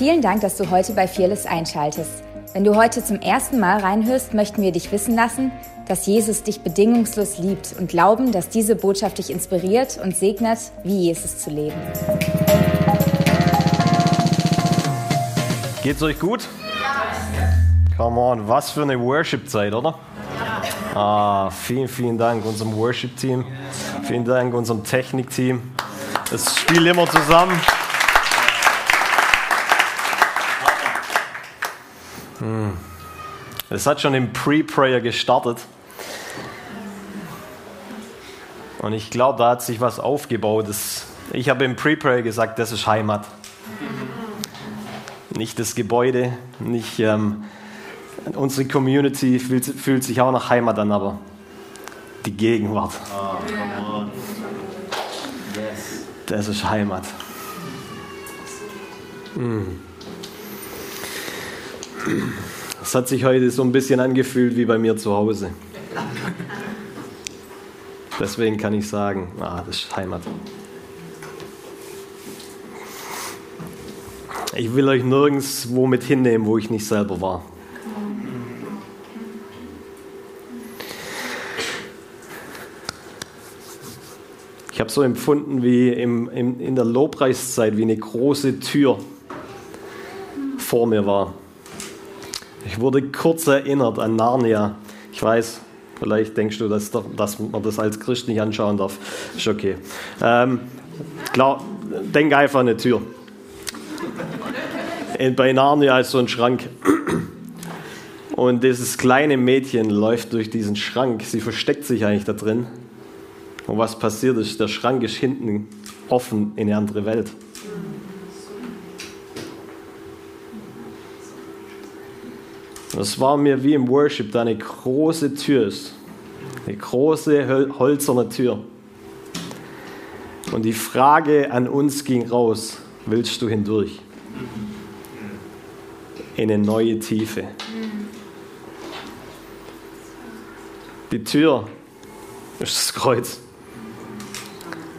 Vielen Dank, dass du heute bei Fearless einschaltest. Wenn du heute zum ersten Mal reinhörst, möchten wir dich wissen lassen, dass Jesus dich bedingungslos liebt und glauben, dass diese Botschaft dich inspiriert und segnet, wie Jesus zu leben. Geht's euch gut? Come on, was für eine Worship-Zeit, oder? Ah, vielen, vielen Dank unserem Worship-Team. Vielen Dank unserem Technik-Team. Es spielt immer zusammen. Es hat schon im Pre-Prayer gestartet. Und ich glaube, da hat sich was aufgebaut. Das, ich habe im Pre-Prayer gesagt, das ist Heimat. Nicht das Gebäude, nicht ähm, unsere Community fühlt, fühlt, sich auch nach Heimat an, aber die Gegenwart. Yes. Das ist Heimat. Es hat sich heute so ein bisschen angefühlt wie bei mir zu Hause. Deswegen kann ich sagen, ah, das ist Heimat. Ich will euch nirgends wo mit hinnehmen, wo ich nicht selber war. Ich habe so empfunden wie im, im, in der Lobpreiszeit, wie eine große Tür vor mir war. Ich wurde kurz erinnert an Narnia. Ich weiß, vielleicht denkst du, dass, dass man das als Christ nicht anschauen darf. Ist okay. Ähm, klar, denk einfach an eine Tür bei Narnia ist so ein Schrank. Und dieses kleine Mädchen läuft durch diesen Schrank. Sie versteckt sich eigentlich da drin. Und was passiert ist, der Schrank ist hinten offen in eine andere Welt. Das war mir wie im Worship, da eine große Tür ist. Eine große holzerne Tür. Und die Frage an uns ging raus, willst du hindurch? in eine neue Tiefe. Die Tür ist das Kreuz.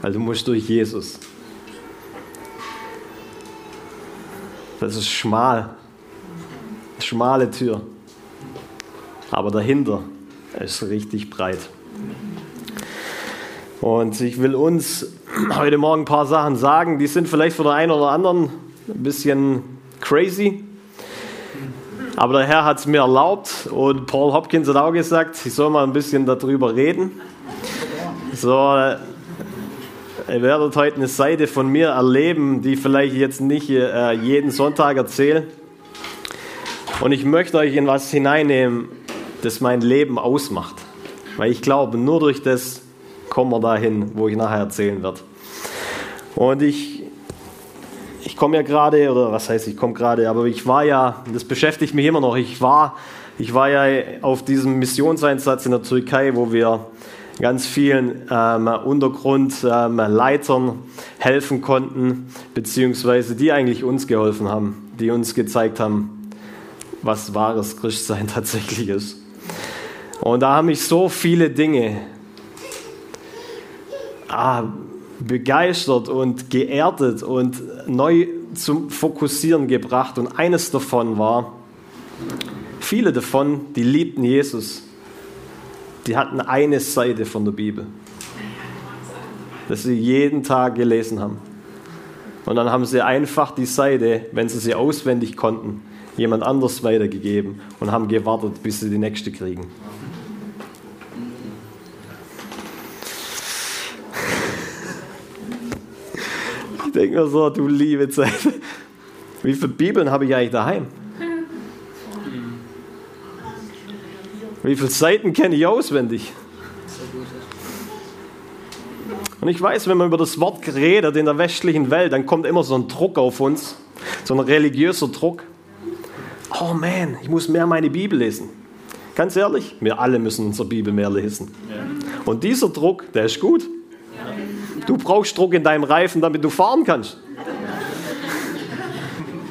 Also du musst durch Jesus. Das ist schmal. Schmale Tür. Aber dahinter ist richtig breit. Und ich will uns heute Morgen ein paar Sachen sagen, die sind vielleicht für den einen oder anderen ein bisschen crazy. Aber der Herr hat es mir erlaubt und Paul Hopkins hat auch gesagt, ich soll mal ein bisschen darüber reden. So, ihr werdet heute eine Seite von mir erleben, die vielleicht jetzt nicht äh, jeden Sonntag erzähle. Und ich möchte euch in was hineinnehmen, das mein Leben ausmacht. Weil ich glaube, nur durch das kommen wir dahin, wo ich nachher erzählen werde. Und ich ich komme ja gerade, oder was heißt ich komme gerade, aber ich war ja, das beschäftigt mich immer noch, ich war, ich war ja auf diesem Missionseinsatz in der Türkei, wo wir ganz vielen ähm, Untergrundleitern ähm, helfen konnten, beziehungsweise die eigentlich uns geholfen haben, die uns gezeigt haben, was wahres Christsein tatsächlich ist. Und da haben mich so viele Dinge ah, begeistert und geerdet und neu zum Fokussieren gebracht. Und eines davon war, viele davon, die liebten Jesus, die hatten eine Seite von der Bibel, das sie jeden Tag gelesen haben. Und dann haben sie einfach die Seite, wenn sie sie auswendig konnten, jemand anders weitergegeben und haben gewartet, bis sie die nächste kriegen. Ich denke mir so, du liebe Zeit. Wie viele Bibeln habe ich eigentlich daheim? Wie viele Seiten kenne ich auswendig? Und ich weiß, wenn man über das Wort redet in der westlichen Welt, dann kommt immer so ein Druck auf uns, so ein religiöser Druck. Oh man, ich muss mehr meine Bibel lesen. Ganz ehrlich, wir alle müssen unsere Bibel mehr lesen. Und dieser Druck, der ist gut. Du brauchst Druck in deinem Reifen, damit du fahren kannst.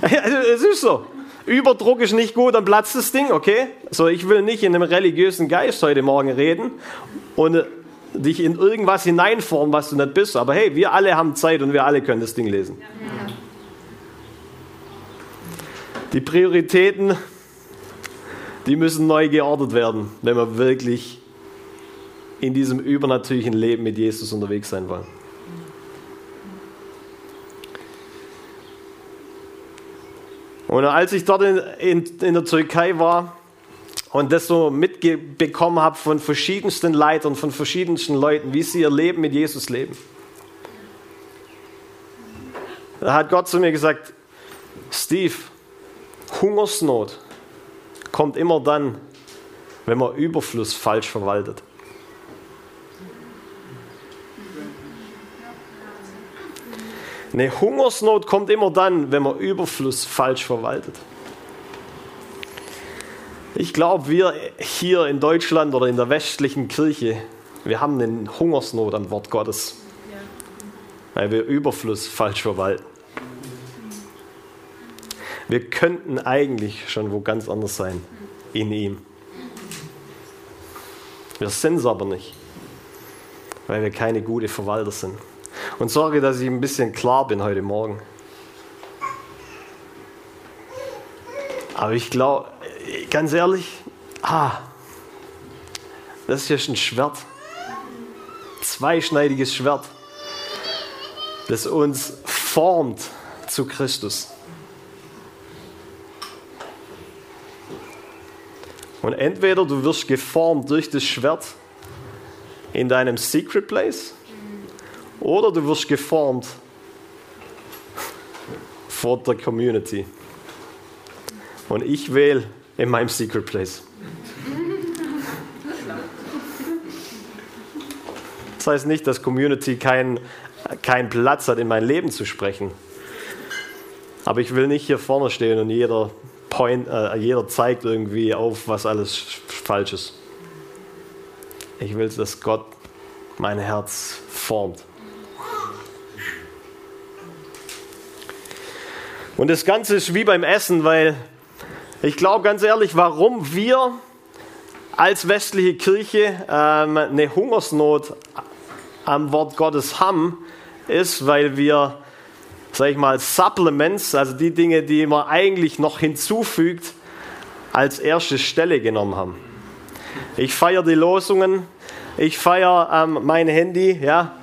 Also, es ist so. Überdruck ist nicht gut, dann platzt das Ding, okay? So, ich will nicht in einem religiösen Geist heute Morgen reden und äh, dich in irgendwas hineinformen, was du nicht bist. Aber hey, wir alle haben Zeit und wir alle können das Ding lesen. Die Prioritäten, die müssen neu geordnet werden, wenn wir wirklich in diesem übernatürlichen Leben mit Jesus unterwegs sein wollen. Und als ich dort in, in, in der Türkei war und das so mitbekommen habe von verschiedensten Leitern, von verschiedensten Leuten, wie sie ihr Leben mit Jesus leben, da hat Gott zu mir gesagt, Steve, Hungersnot kommt immer dann, wenn man Überfluss falsch verwaltet. Eine Hungersnot kommt immer dann, wenn man Überfluss falsch verwaltet. Ich glaube, wir hier in Deutschland oder in der westlichen Kirche, wir haben eine Hungersnot am Wort Gottes, weil wir Überfluss falsch verwalten. Wir könnten eigentlich schon wo ganz anders sein in ihm. Wir sind es aber nicht, weil wir keine gute Verwalter sind. Und sorge, dass ich ein bisschen klar bin heute Morgen. Aber ich glaube, ganz ehrlich, ah, das hier ist ein Schwert. Zweischneidiges Schwert, das uns formt zu Christus. Und entweder du wirst geformt durch das Schwert in deinem Secret Place oder du wirst geformt vor der Community. Und ich wähle in meinem Secret Place. Das heißt nicht, dass Community keinen kein Platz hat, in mein Leben zu sprechen. Aber ich will nicht hier vorne stehen und jeder, point, äh, jeder zeigt irgendwie auf, was alles falsch ist. Ich will, dass Gott mein Herz formt. Und das Ganze ist wie beim Essen, weil ich glaube ganz ehrlich, warum wir als westliche Kirche ähm, eine Hungersnot am Wort Gottes haben, ist, weil wir, sag ich mal, Supplements, also die Dinge, die man eigentlich noch hinzufügt, als erste Stelle genommen haben. Ich feiere die Losungen, ich feiere ähm, mein Handy, ja,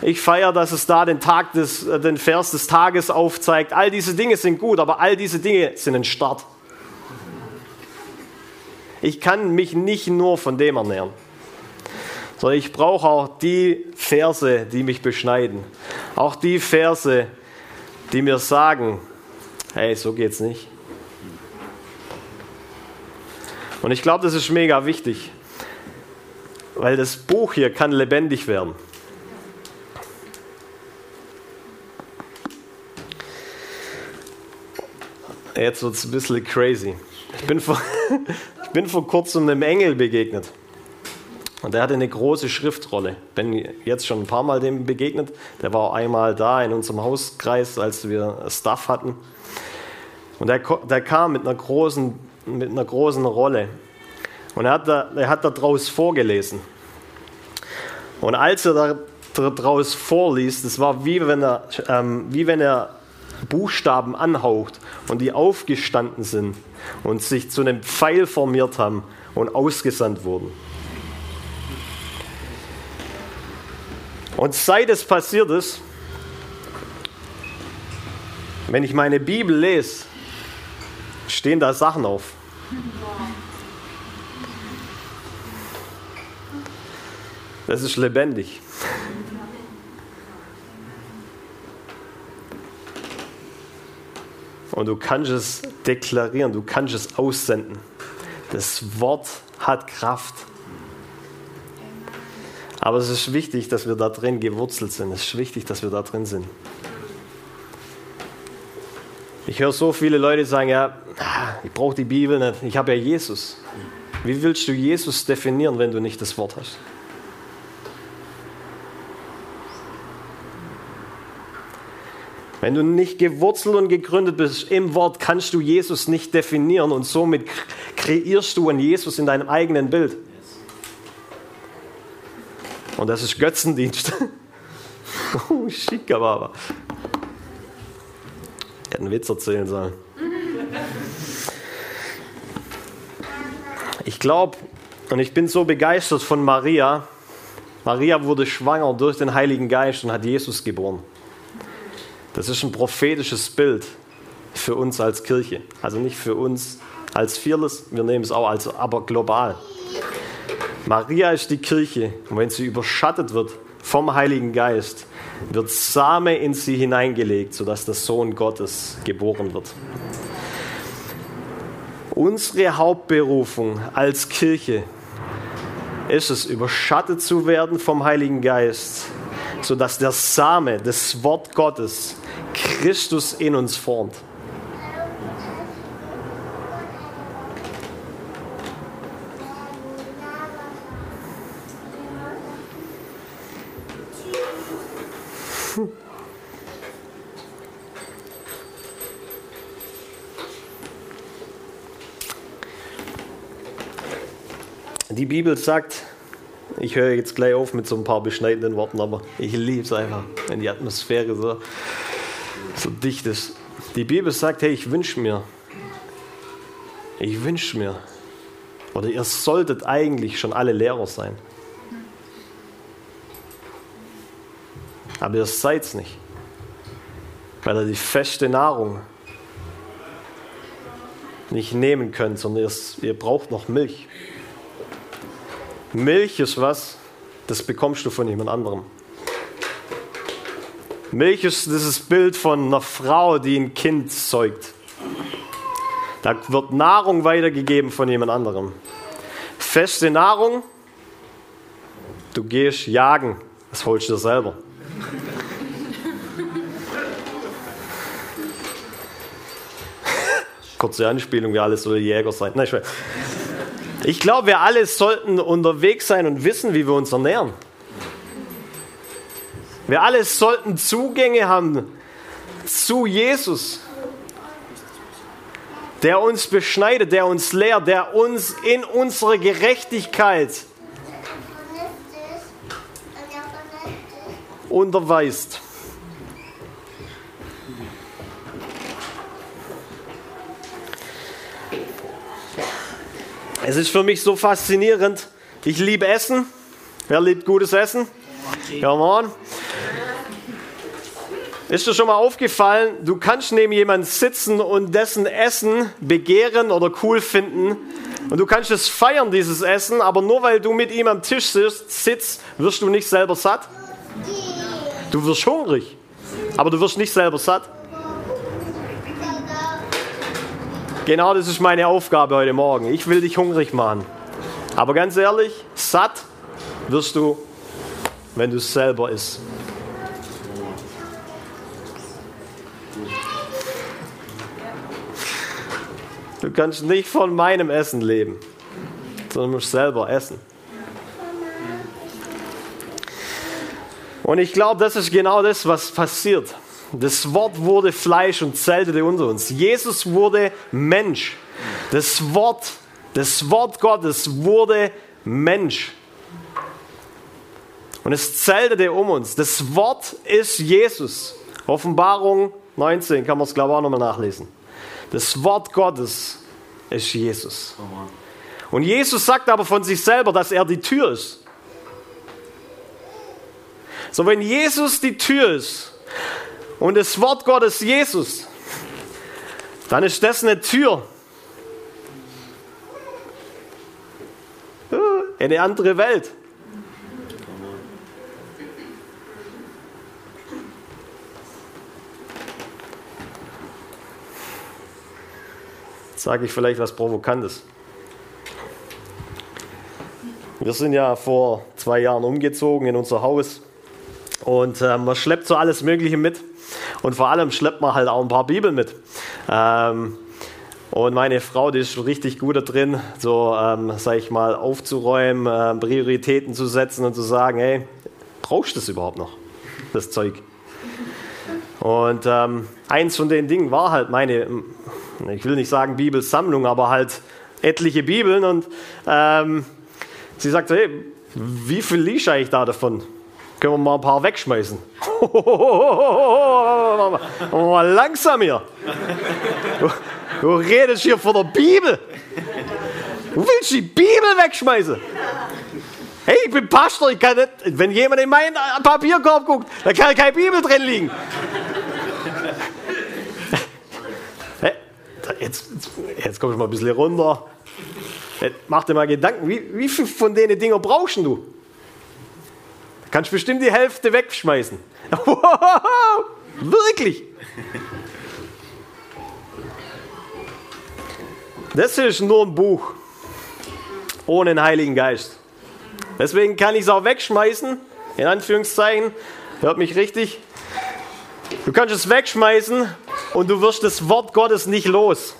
ich feiere, dass es da den, Tag des, äh, den Vers des Tages aufzeigt. All diese Dinge sind gut, aber all diese Dinge sind ein Start. Ich kann mich nicht nur von dem ernähren, sondern ich brauche auch die Verse, die mich beschneiden. Auch die Verse, die mir sagen, hey, so geht's nicht. Und ich glaube, das ist mega wichtig, weil das Buch hier kann lebendig werden. Jetzt wird es ein bisschen crazy. Ich bin, vor, ich bin vor kurzem einem Engel begegnet. Und der hatte eine große Schriftrolle. Bin jetzt schon ein paar Mal dem begegnet. Der war einmal da in unserem Hauskreis, als wir Stuff hatten. Und der, der kam mit einer, großen, mit einer großen Rolle. Und er hat da, er hat da draus vorgelesen. Und als er da draus vorliest, das war wie wenn er, ähm, wie wenn er Buchstaben anhaucht und die aufgestanden sind und sich zu einem Pfeil formiert haben und ausgesandt wurden. Und seit es passiert ist, wenn ich meine Bibel lese, stehen da Sachen auf. Das ist lebendig. Und du kannst es deklarieren, du kannst es aussenden. Das Wort hat Kraft. Aber es ist wichtig, dass wir da drin gewurzelt sind. Es ist wichtig, dass wir da drin sind. Ich höre so viele Leute sagen, ja, ich brauche die Bibel nicht, ich habe ja Jesus. Wie willst du Jesus definieren, wenn du nicht das Wort hast? Wenn du nicht gewurzelt und gegründet bist im Wort, kannst du Jesus nicht definieren und somit kreierst du einen Jesus in deinem eigenen Bild. Und das ist Götzendienst. oh, Schickerbaba. Ich hätte einen Witz erzählen sollen. Ich glaube, und ich bin so begeistert von Maria. Maria wurde schwanger durch den Heiligen Geist und hat Jesus geboren. Das ist ein prophetisches Bild für uns als Kirche. Also nicht für uns als Vierles, wir nehmen es auch als, aber global. Maria ist die Kirche und wenn sie überschattet wird vom Heiligen Geist, wird Same in sie hineingelegt, sodass der Sohn Gottes geboren wird. Unsere Hauptberufung als Kirche ist es, überschattet zu werden vom Heiligen Geist, sodass der Same, das Wort Gottes, Christus in uns formt. Die Bibel sagt, ich höre jetzt gleich auf mit so ein paar beschneidenden Worten, aber ich liebe es einfach, wenn die Atmosphäre so, so dicht ist. Die Bibel sagt, hey, ich wünsche mir, ich wünsche mir, oder ihr solltet eigentlich schon alle Lehrer sein. Aber ihr seid es nicht, weil ihr die feste Nahrung nicht nehmen könnt, sondern ihr, ihr braucht noch Milch. Milch ist was, das bekommst du von jemand anderem. Milch ist dieses Bild von einer Frau, die ein Kind zeugt. Da wird Nahrung weitergegeben von jemand anderem. Feste Nahrung, du gehst jagen, das holst du dir selber. Kurze Anspielung, wir alle so Jäger sein. Nein, ich ich glaube, wir alle sollten unterwegs sein und wissen, wie wir uns ernähren. Wir alle sollten Zugänge haben zu Jesus, der uns beschneidet, der uns lehrt, der uns in unsere Gerechtigkeit unterweist. Es ist für mich so faszinierend. Ich liebe Essen. Wer liebt gutes Essen? Ja, Mann. Ist dir schon mal aufgefallen, du kannst neben jemandem sitzen und dessen Essen begehren oder cool finden. Und du kannst es feiern, dieses Essen, aber nur weil du mit ihm am Tisch sitzt, wirst du nicht selber satt. Du wirst hungrig, aber du wirst nicht selber satt. Genau das ist meine Aufgabe heute Morgen. Ich will dich hungrig machen. Aber ganz ehrlich, satt wirst du, wenn du es selber isst. Du kannst nicht von meinem Essen leben, sondern musst selber essen. Und ich glaube, das ist genau das, was passiert. Das Wort wurde Fleisch und zeltete unter uns. Jesus wurde Mensch. Das Wort, das Wort Gottes wurde Mensch. Und es zeltete um uns. Das Wort ist Jesus. Offenbarung 19 kann man es, glaube ich, auch nochmal nachlesen. Das Wort Gottes ist Jesus. Und Jesus sagt aber von sich selber, dass er die Tür ist. So, wenn Jesus die Tür ist, und das Wort Gottes Jesus, dann ist das eine Tür. Eine andere Welt. Sage ich vielleicht was Provokantes. Wir sind ja vor zwei Jahren umgezogen in unser Haus und äh, man schleppt so alles Mögliche mit. Und vor allem schleppt man halt auch ein paar Bibeln mit. Ähm, und meine Frau, die ist richtig gut da drin, so, ähm, sag ich mal, aufzuräumen, äh, Prioritäten zu setzen und zu sagen, hey, brauchst du das überhaupt noch, das Zeug? Und ähm, eins von den Dingen war halt meine, ich will nicht sagen Bibelsammlung, aber halt etliche Bibeln. Und ähm, sie sagte, hey, wie viel liest eigentlich da davon? Können wir mal ein paar wegschmeißen? mal langsam hier. Du, du redest hier von der Bibel. Du willst die Bibel wegschmeißen? Hey, ich bin Pastor, ich kann nicht, wenn jemand in meinen Papierkorb guckt, da kann keine Bibel drin liegen. Jetzt, jetzt komm ich mal ein bisschen runter. Mach dir mal Gedanken, wie, wie viel von denen Dinger brauchst du? Kannst bestimmt die Hälfte wegschmeißen. Wirklich? Das ist nur ein Buch ohne den Heiligen Geist. Deswegen kann ich es auch wegschmeißen, in Anführungszeichen. Hört mich richtig. Du kannst es wegschmeißen und du wirst das Wort Gottes nicht los.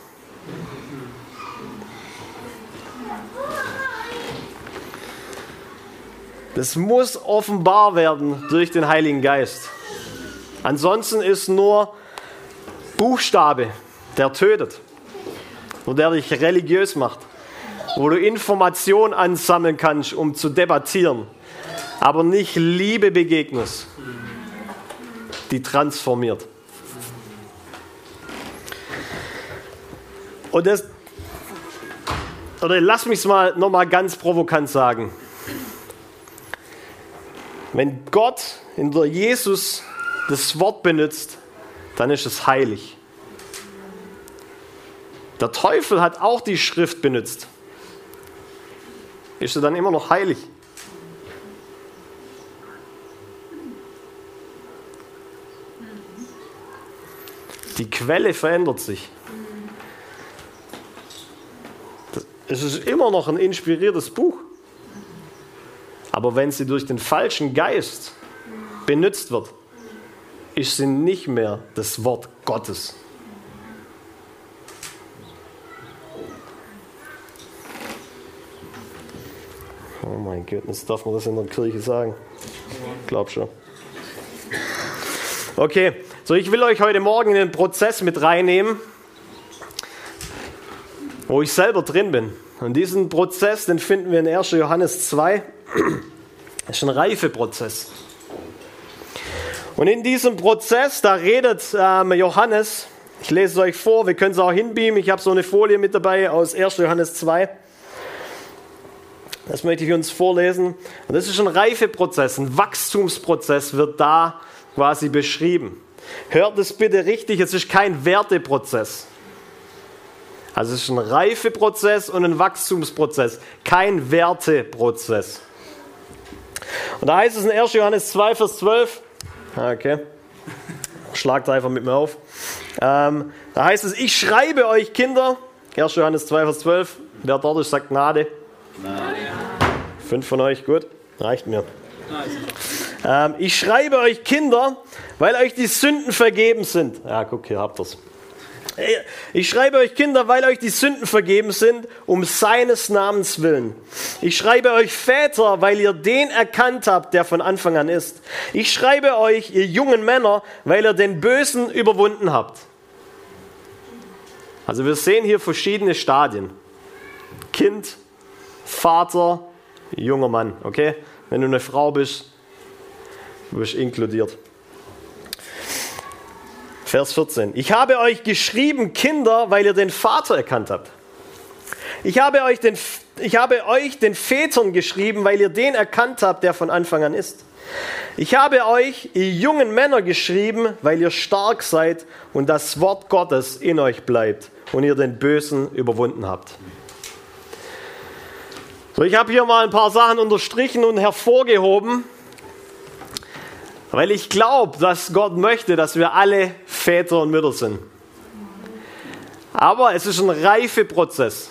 Das muss offenbar werden durch den Heiligen Geist. Ansonsten ist nur Buchstabe, der tötet und der dich religiös macht, wo du Informationen ansammeln kannst, um zu debattieren, aber nicht Liebe begegnest, die transformiert. Und das, oder lass mich es mal nochmal ganz provokant sagen. Wenn Gott in der Jesus das Wort benutzt, dann ist es heilig. Der Teufel hat auch die Schrift benutzt. Ist er dann immer noch heilig? Die Quelle verändert sich. Es ist immer noch ein inspiriertes Buch. Aber wenn sie durch den falschen Geist benutzt wird, ist sie nicht mehr das Wort Gottes. Oh mein Gott, darf man das in der Kirche sagen. Glaub schon. Okay, so ich will euch heute Morgen in den Prozess mit reinnehmen, wo ich selber drin bin. Und diesen Prozess, den finden wir in 1. Johannes 2. Das ist ein Reifeprozess. Und in diesem Prozess, da redet ähm, Johannes, ich lese es euch vor, wir können es auch hinbeamen, ich habe so eine Folie mit dabei aus 1. Johannes 2. Das möchte ich uns vorlesen. Und das ist ein Reifeprozess, ein Wachstumsprozess wird da quasi beschrieben. Hört es bitte richtig, es ist kein Werteprozess. Also es ist ein Reifeprozess und ein Wachstumsprozess, kein Werteprozess. Und da heißt es in 1. Johannes 2, Vers 12, ah, okay, schlagt einfach mit mir auf. Ähm, da heißt es, ich schreibe euch Kinder, 1. Johannes 2, Vers 12, wer dort ist, sagt Gnade. Gnade. Fünf von euch, gut, reicht mir. Ähm, ich schreibe euch Kinder, weil euch die Sünden vergeben sind. Ja, guck, hier habt ihr es. Ich schreibe euch Kinder, weil euch die Sünden vergeben sind, um seines Namens willen. Ich schreibe euch Väter, weil ihr den erkannt habt, der von Anfang an ist. Ich schreibe euch, ihr jungen Männer, weil ihr den Bösen überwunden habt. Also wir sehen hier verschiedene Stadien. Kind, Vater, junger Mann, okay? Wenn du eine Frau bist, bist du inkludiert. Vers 14. Ich habe euch geschrieben, Kinder, weil ihr den Vater erkannt habt. Ich habe, euch den, ich habe euch den Vätern geschrieben, weil ihr den erkannt habt, der von Anfang an ist. Ich habe euch, ihr jungen Männer, geschrieben, weil ihr stark seid und das Wort Gottes in euch bleibt und ihr den Bösen überwunden habt. So, ich habe hier mal ein paar Sachen unterstrichen und hervorgehoben, weil ich glaube, dass Gott möchte, dass wir alle Väter und Mütter sind. Aber es ist ein Reifeprozess.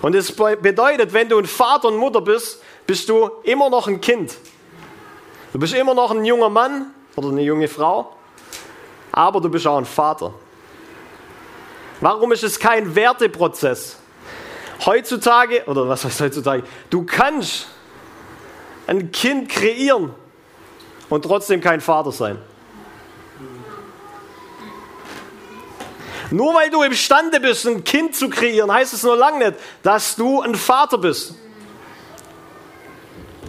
Und es bedeutet, wenn du ein Vater und Mutter bist, bist du immer noch ein Kind. Du bist immer noch ein junger Mann oder eine junge Frau, aber du bist auch ein Vater. Warum ist es kein Werteprozess? Heutzutage, oder was heißt heutzutage, du kannst ein Kind kreieren und trotzdem kein Vater sein. Nur weil du imstande bist, ein Kind zu kreieren, heißt es nur lange nicht, dass du ein Vater bist.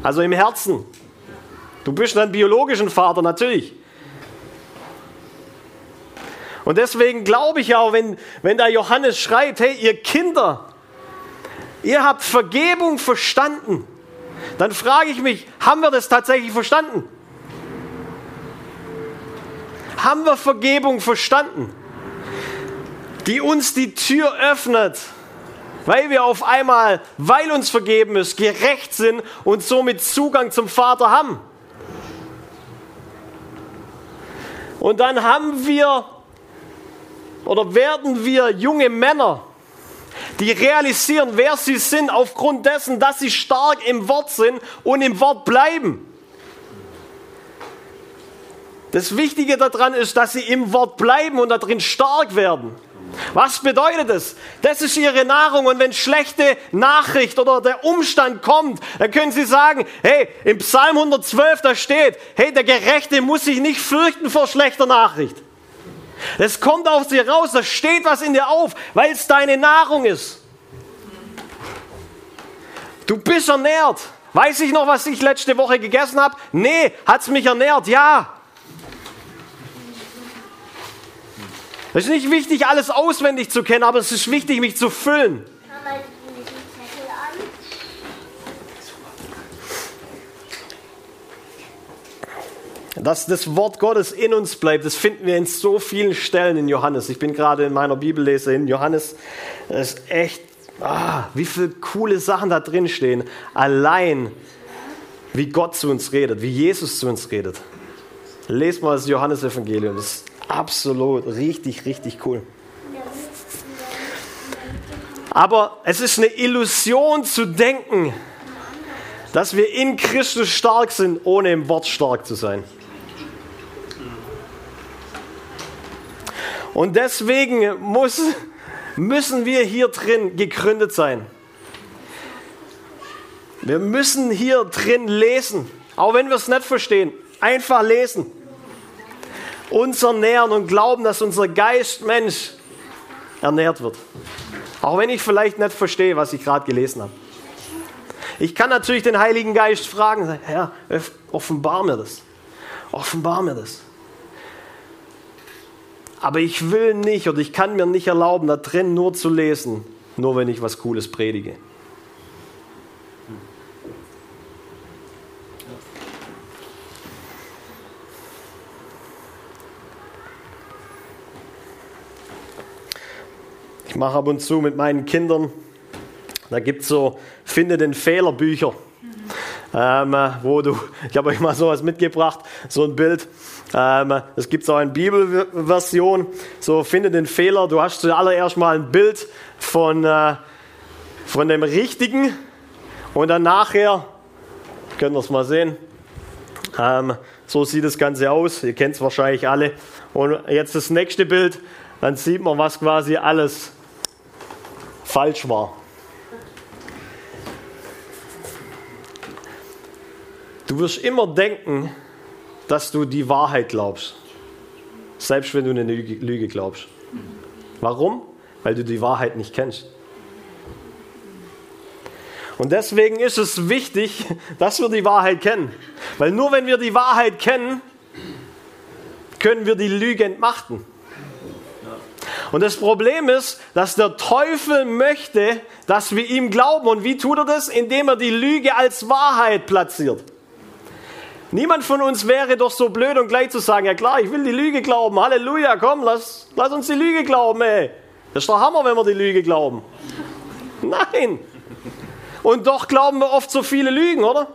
Also im Herzen. Du bist ein biologischen Vater, natürlich. Und deswegen glaube ich auch, wenn, wenn da Johannes schreibt, hey, ihr Kinder, ihr habt Vergebung verstanden. Dann frage ich mich, haben wir das tatsächlich verstanden? Haben wir Vergebung verstanden? Die uns die Tür öffnet, weil wir auf einmal, weil uns vergeben ist, gerecht sind und somit Zugang zum Vater haben. Und dann haben wir oder werden wir junge Männer, die realisieren, wer sie sind, aufgrund dessen, dass sie stark im Wort sind und im Wort bleiben. Das Wichtige daran ist, dass sie im Wort bleiben und darin stark werden. Was bedeutet es? Das ist ihre Nahrung und wenn schlechte Nachricht oder der Umstand kommt, dann können sie sagen, hey, im Psalm 112 da steht, hey, der Gerechte muss sich nicht fürchten vor schlechter Nachricht. Es kommt aus dir raus, da steht was in dir auf, weil es deine Nahrung ist. Du bist ernährt. Weiß ich noch, was ich letzte Woche gegessen habe? Nee, hat es mich ernährt? Ja. Es ist nicht wichtig, alles auswendig zu kennen, aber es ist wichtig, mich zu füllen. Dass das Wort Gottes in uns bleibt, das finden wir in so vielen Stellen in Johannes. Ich bin gerade in meiner Bibellese in Johannes. Das ist echt, ah, wie viele coole Sachen da drin stehen. Allein, wie Gott zu uns redet, wie Jesus zu uns redet. Lest mal das Johannesevangelium. Das ist absolut richtig, richtig cool. Aber es ist eine Illusion zu denken, dass wir in Christus stark sind, ohne im Wort stark zu sein. Und deswegen muss, müssen wir hier drin gegründet sein. Wir müssen hier drin lesen, auch wenn wir es nicht verstehen. Einfach lesen. Uns ernähren und glauben, dass unser Geist, Mensch, ernährt wird. Auch wenn ich vielleicht nicht verstehe, was ich gerade gelesen habe. Ich kann natürlich den Heiligen Geist fragen, Herr, offenbar mir das. Offenbar mir das. Aber ich will nicht oder ich kann mir nicht erlauben, da drin nur zu lesen, nur wenn ich was Cooles predige. Ich mache ab und zu mit meinen Kindern, da gibt es so, finde den Fehlerbücher. Ähm, wo du, ich habe euch mal sowas mitgebracht, so ein Bild, ähm, es gibt auch eine Bibelversion. So, finde den Fehler. Du hast zuallererst mal ein Bild von, äh, von dem Richtigen und dann nachher, könnt ihr es mal sehen, ähm, so sieht das Ganze aus. Ihr kennt es wahrscheinlich alle. Und jetzt das nächste Bild, dann sieht man, was quasi alles falsch war. Du wirst immer denken, dass du die Wahrheit glaubst. Selbst wenn du eine Lüge glaubst. Warum? Weil du die Wahrheit nicht kennst. Und deswegen ist es wichtig, dass wir die Wahrheit kennen. Weil nur wenn wir die Wahrheit kennen, können wir die Lüge entmachten. Und das Problem ist, dass der Teufel möchte, dass wir ihm glauben. Und wie tut er das? Indem er die Lüge als Wahrheit platziert. Niemand von uns wäre doch so blöd und gleich zu sagen, ja klar, ich will die Lüge glauben. Halleluja, komm, lass, lass uns die Lüge glauben, ey. Das ist doch Hammer, wenn wir die Lüge glauben. Nein. Und doch glauben wir oft so viele Lügen, oder?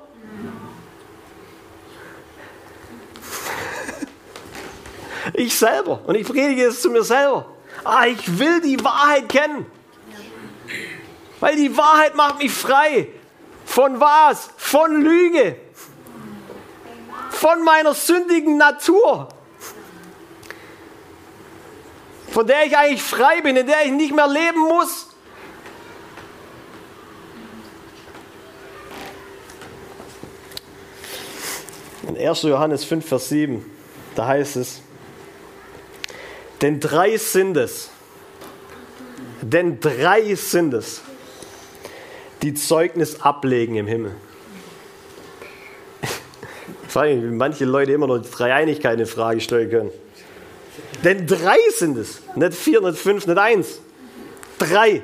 Ich selber. Und ich predige es zu mir selber. Ah, ich will die Wahrheit kennen. Weil die Wahrheit macht mich frei. Von was? Von Lüge von meiner sündigen Natur, von der ich eigentlich frei bin, in der ich nicht mehr leben muss. In 1. Johannes 5, Vers 7, da heißt es, denn drei sind es, denn drei sind es, die Zeugnis ablegen im Himmel frage mich, wie manche Leute immer noch die Dreieinigkeit in Frage stellen können. Denn drei sind es. Nicht vier, nicht fünf, nicht eins. Drei.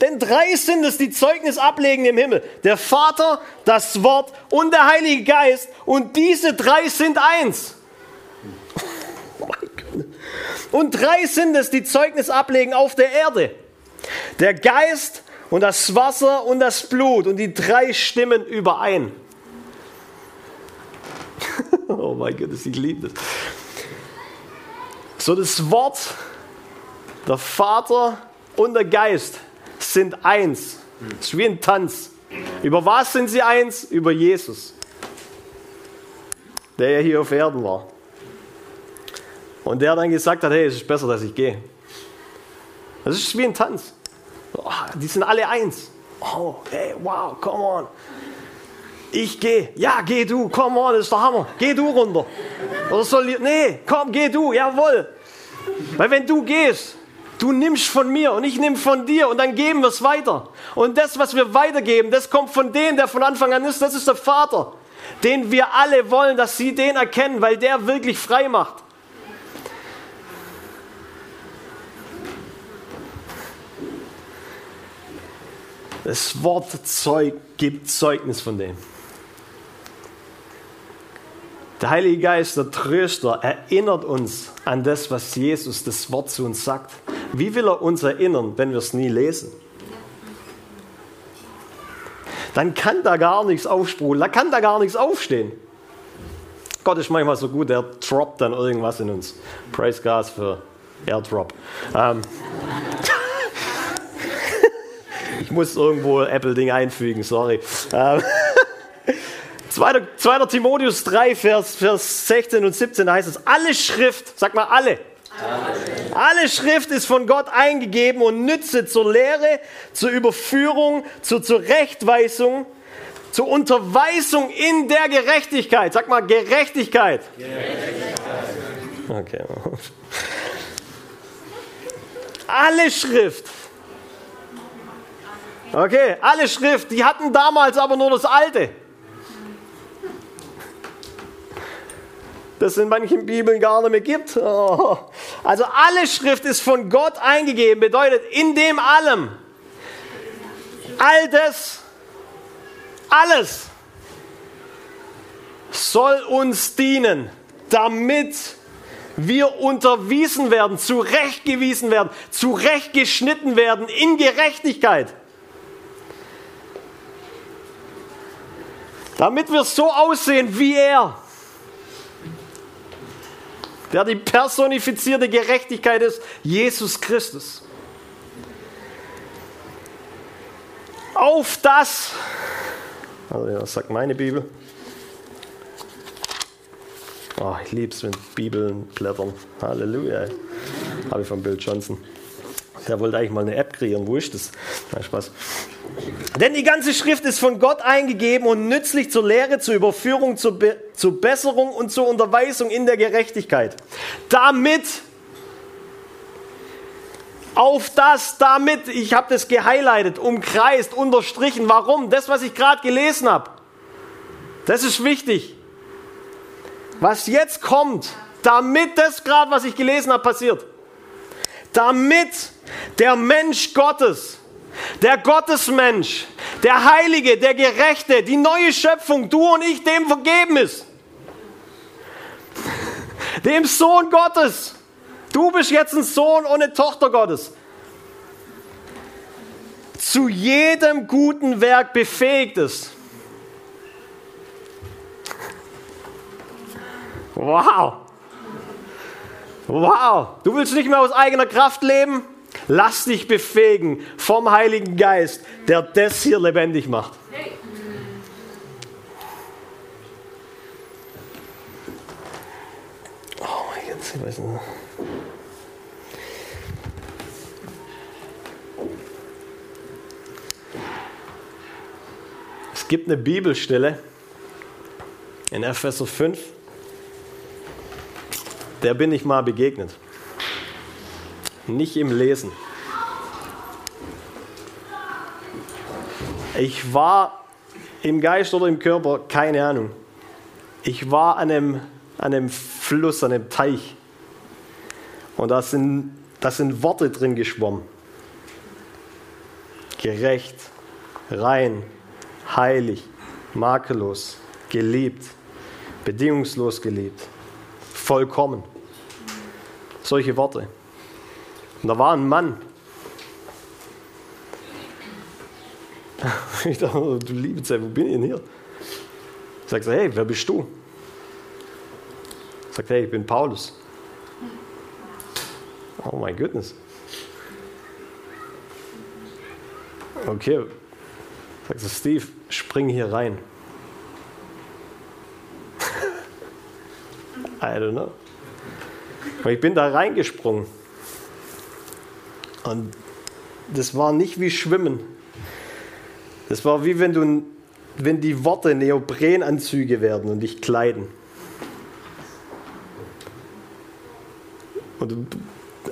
Denn drei sind es, die Zeugnis ablegen im Himmel. Der Vater, das Wort und der Heilige Geist. Und diese drei sind eins. Und drei sind es, die Zeugnis ablegen auf der Erde. Der Geist und das Wasser und das Blut. Und die drei stimmen überein. oh mein Gott, ich liebe das. So das Wort, der Vater und der Geist sind eins. Es ist wie ein Tanz. Über was sind sie eins? Über Jesus, der ja hier auf Erden war. Und der dann gesagt hat, hey, es ist besser, dass ich gehe. Das ist wie ein Tanz. Oh, die sind alle eins. Oh, hey, wow, come on. Ich gehe. Ja, geh du. Come on, das ist der Hammer. Geh du runter. Oder soll ich? Nee, komm, geh du. Jawohl. Weil wenn du gehst, du nimmst von mir und ich nehme von dir und dann geben wir es weiter. Und das, was wir weitergeben, das kommt von dem, der von Anfang an ist. Das ist der Vater, den wir alle wollen, dass sie den erkennen, weil der wirklich frei macht. Das Wort Zeug gibt Zeugnis von dem. Der Heilige Geist, der Tröster, erinnert uns an das, was Jesus, das Wort zu uns sagt. Wie will er uns erinnern, wenn wir es nie lesen? Dann kann da gar nichts aufsprudeln, da kann da gar nichts aufstehen. Gott ist manchmal so gut, er droppt dann irgendwas in uns. Praise Gas für Airdrop. Ähm, muss irgendwo Apple-Ding einfügen, sorry. Ähm, 2. 2. Timotheus 3, Vers, Vers 16 und 17, da heißt es, alle Schrift, sag mal alle. Alle. alle Schrift ist von Gott eingegeben und nütze zur Lehre, zur Überführung, zur Zurechtweisung, zur Unterweisung in der Gerechtigkeit. Sag mal Gerechtigkeit. Gerechtigkeit. Okay. Alle Schrift Okay, alle Schrift, die hatten damals aber nur das Alte. Das in manchen Bibeln gar nicht mehr gibt. Oh. Also alle Schrift ist von Gott eingegeben, bedeutet in dem allem. All das, alles soll uns dienen, damit wir unterwiesen werden, zurechtgewiesen werden, zurechtgeschnitten werden in Gerechtigkeit. Damit wir so aussehen wie er, der die personifizierte Gerechtigkeit ist, Jesus Christus. Auf das, also ja, sagt meine Bibel. Oh, ich liebe es, wenn Bibeln blättern. Halleluja. Habe ich von Bill Johnson. Der wollte eigentlich mal eine App kreieren. Wo ist das? Nein, Spaß. Denn die ganze Schrift ist von Gott eingegeben und nützlich zur Lehre, zur Überführung, zur, Be zur Besserung und zur Unterweisung in der Gerechtigkeit. Damit, auf das, damit, ich habe das gehighlightet, umkreist, unterstrichen. Warum? Das, was ich gerade gelesen habe. Das ist wichtig. Was jetzt kommt, damit das gerade, was ich gelesen habe, passiert. Damit der Mensch Gottes, der Gottesmensch, der Heilige, der Gerechte, die neue Schöpfung, du und ich, dem vergeben ist. Dem Sohn Gottes. Du bist jetzt ein Sohn und eine Tochter Gottes. Zu jedem guten Werk befähigt ist. Wow. Wow. Du willst nicht mehr aus eigener Kraft leben? Lass dich befähigen vom Heiligen Geist, der das hier lebendig macht. Oh mein Gott, ich weiß nicht. Es gibt eine Bibelstelle in Epheser 5, der bin ich mal begegnet nicht im Lesen. Ich war im Geist oder im Körper, keine Ahnung. Ich war an einem, an einem Fluss, an einem Teich. Und da sind, da sind Worte drin geschwommen. gerecht, rein, heilig, makellos, geliebt, bedingungslos geliebt, vollkommen. Solche Worte. Und da war ein Mann. Ich dachte, du liebe Zeit, wo bin ich denn hier? Sagt er, hey, wer bist du? Sagt, hey, ich bin Paulus. Oh my goodness. Okay. Sagt er, Steve, spring hier rein. I don't know. Und ich bin da reingesprungen. Und das war nicht wie Schwimmen. Das war wie wenn, du, wenn die Worte Neoprenanzüge werden und dich kleiden. Und,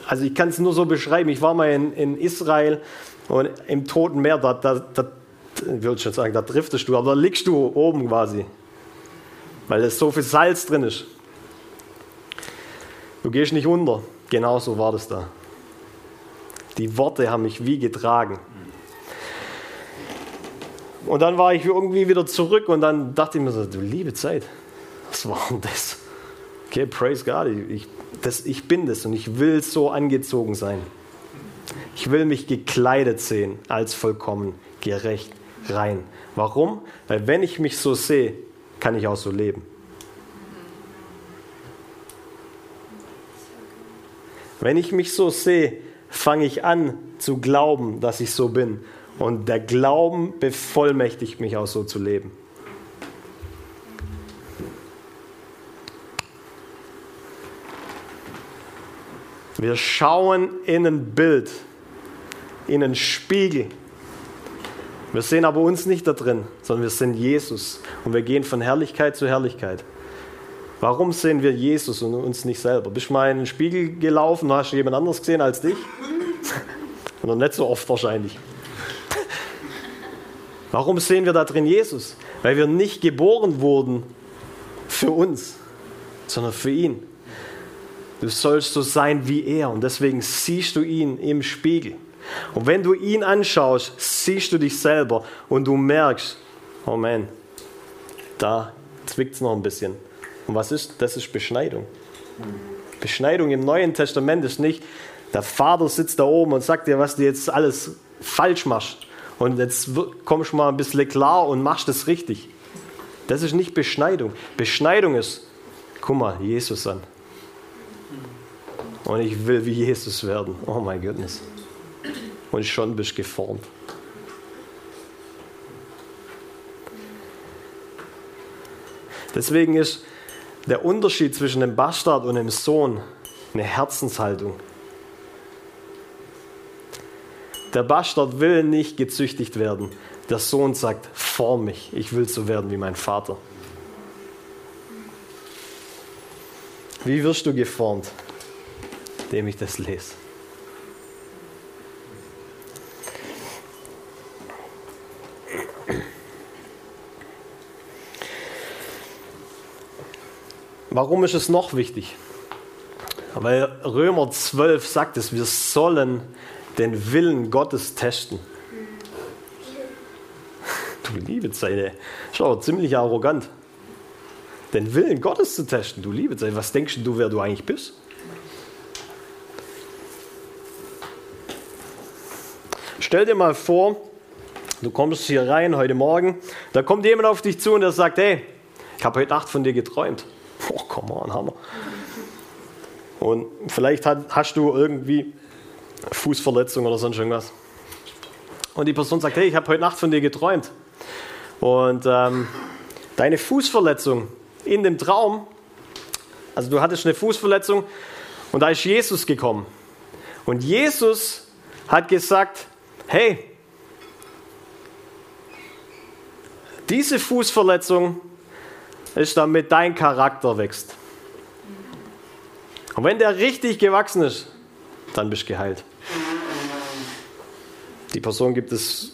also ich kann es nur so beschreiben. Ich war mal in, in Israel und im Toten Meer, da, da, da ich schon sagen, da driftest du, aber da liegst du oben quasi. Weil da so viel Salz drin ist. Du gehst nicht unter. Genau so war das da. Die Worte haben mich wie getragen. Und dann war ich irgendwie wieder zurück und dann dachte ich mir so, du liebe Zeit, was war denn das? Okay, praise God, ich, das, ich bin das und ich will so angezogen sein. Ich will mich gekleidet sehen als vollkommen, gerecht, rein. Warum? Weil wenn ich mich so sehe, kann ich auch so leben. Wenn ich mich so sehe, fange ich an zu glauben, dass ich so bin. Und der Glauben bevollmächtigt mich auch so zu leben. Wir schauen in ein Bild, in einen Spiegel. Wir sehen aber uns nicht da drin, sondern wir sind Jesus. Und wir gehen von Herrlichkeit zu Herrlichkeit. Warum sehen wir Jesus und uns nicht selber? Bist du mal in den Spiegel gelaufen und hast jemand anderes gesehen als dich? Oder nicht so oft wahrscheinlich. Warum sehen wir da drin Jesus? Weil wir nicht geboren wurden für uns, sondern für ihn. Du sollst so sein wie er und deswegen siehst du ihn im Spiegel. Und wenn du ihn anschaust, siehst du dich selber und du merkst, oh man, da zwickt es noch ein bisschen. Und was ist? Das ist Beschneidung. Beschneidung im Neuen Testament ist nicht, der Vater sitzt da oben und sagt dir, was du jetzt alles falsch machst. Und jetzt kommst du mal ein bisschen klar und machst es richtig. Das ist nicht Beschneidung. Beschneidung ist, guck mal, Jesus an. Und ich will wie Jesus werden. Oh mein Goodness. Und schon bist du geformt. Deswegen ist der Unterschied zwischen dem Bastard und dem Sohn eine Herzenshaltung. Der Bastard will nicht gezüchtigt werden. Der Sohn sagt, form mich, ich will so werden wie mein Vater. Wie wirst du geformt? Indem ich das lese. Warum ist es noch wichtig? Weil Römer 12 sagt es, wir sollen den Willen Gottes testen. Du liebe Zeit, schau, ziemlich arrogant. Den Willen Gottes zu testen, du liebe Zeit, was denkst du, wer du eigentlich bist? Stell dir mal vor, du kommst hier rein heute Morgen, da kommt jemand auf dich zu und der sagt, hey, ich habe heute Nacht von dir geträumt. Boah, come on, Hammer. Und vielleicht hast du irgendwie Fußverletzung oder sonst irgendwas. Und die Person sagt, hey, ich habe heute Nacht von dir geträumt. Und ähm, deine Fußverletzung in dem Traum, also du hattest eine Fußverletzung und da ist Jesus gekommen. Und Jesus hat gesagt, hey, diese Fußverletzung ist damit dein Charakter wächst. Und wenn der richtig gewachsen ist, dann bist du geheilt. Die Person gibt es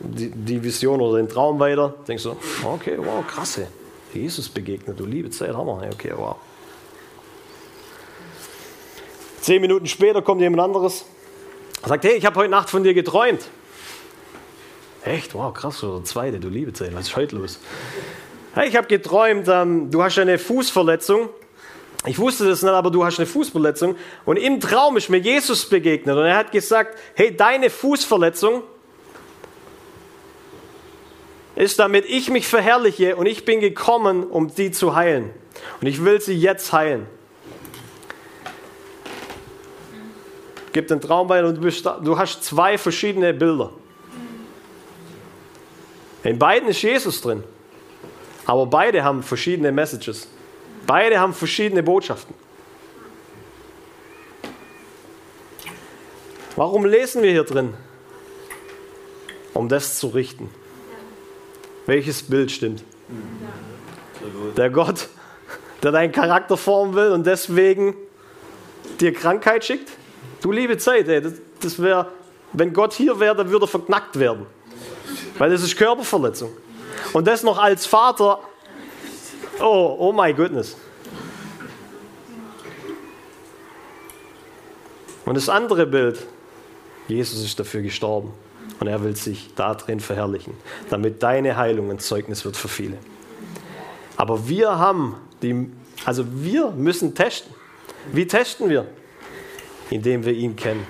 die Vision oder den Traum weiter. Denkst du, okay, wow, krasse. Jesus begegnet, du liebe Zeit, Hammer. Okay, wow. Zehn Minuten später kommt jemand anderes, sagt, hey, ich habe heute Nacht von dir geträumt. Echt? Wow, krass. Oder zweite, du liebe Zeit. Was ist heute los? Hey, ich habe geträumt, ähm, du hast eine Fußverletzung. Ich wusste das nicht, aber du hast eine Fußverletzung. Und im Traum ist mir Jesus begegnet und er hat gesagt, hey, deine Fußverletzung ist, damit ich mich verherrliche und ich bin gekommen, um sie zu heilen. Und ich will sie jetzt heilen. Gib den Traum weiter und du, bist, du hast zwei verschiedene Bilder. In beiden ist Jesus drin. Aber beide haben verschiedene Messages. Beide haben verschiedene Botschaften. Warum lesen wir hier drin? Um das zu richten. Welches Bild stimmt? Der Gott, der deinen Charakter formen will und deswegen dir Krankheit schickt? Du liebe Zeit, ey, das, das wäre, wenn Gott hier wäre, dann würde er verknackt werden. Weil das ist Körperverletzung. Und das noch als Vater. Oh, oh my goodness. Und das andere Bild, Jesus ist dafür gestorben und er will sich da drin verherrlichen, damit deine Heilung ein Zeugnis wird für viele. Aber wir haben die, also wir müssen testen. Wie testen wir? Indem wir ihn kennen,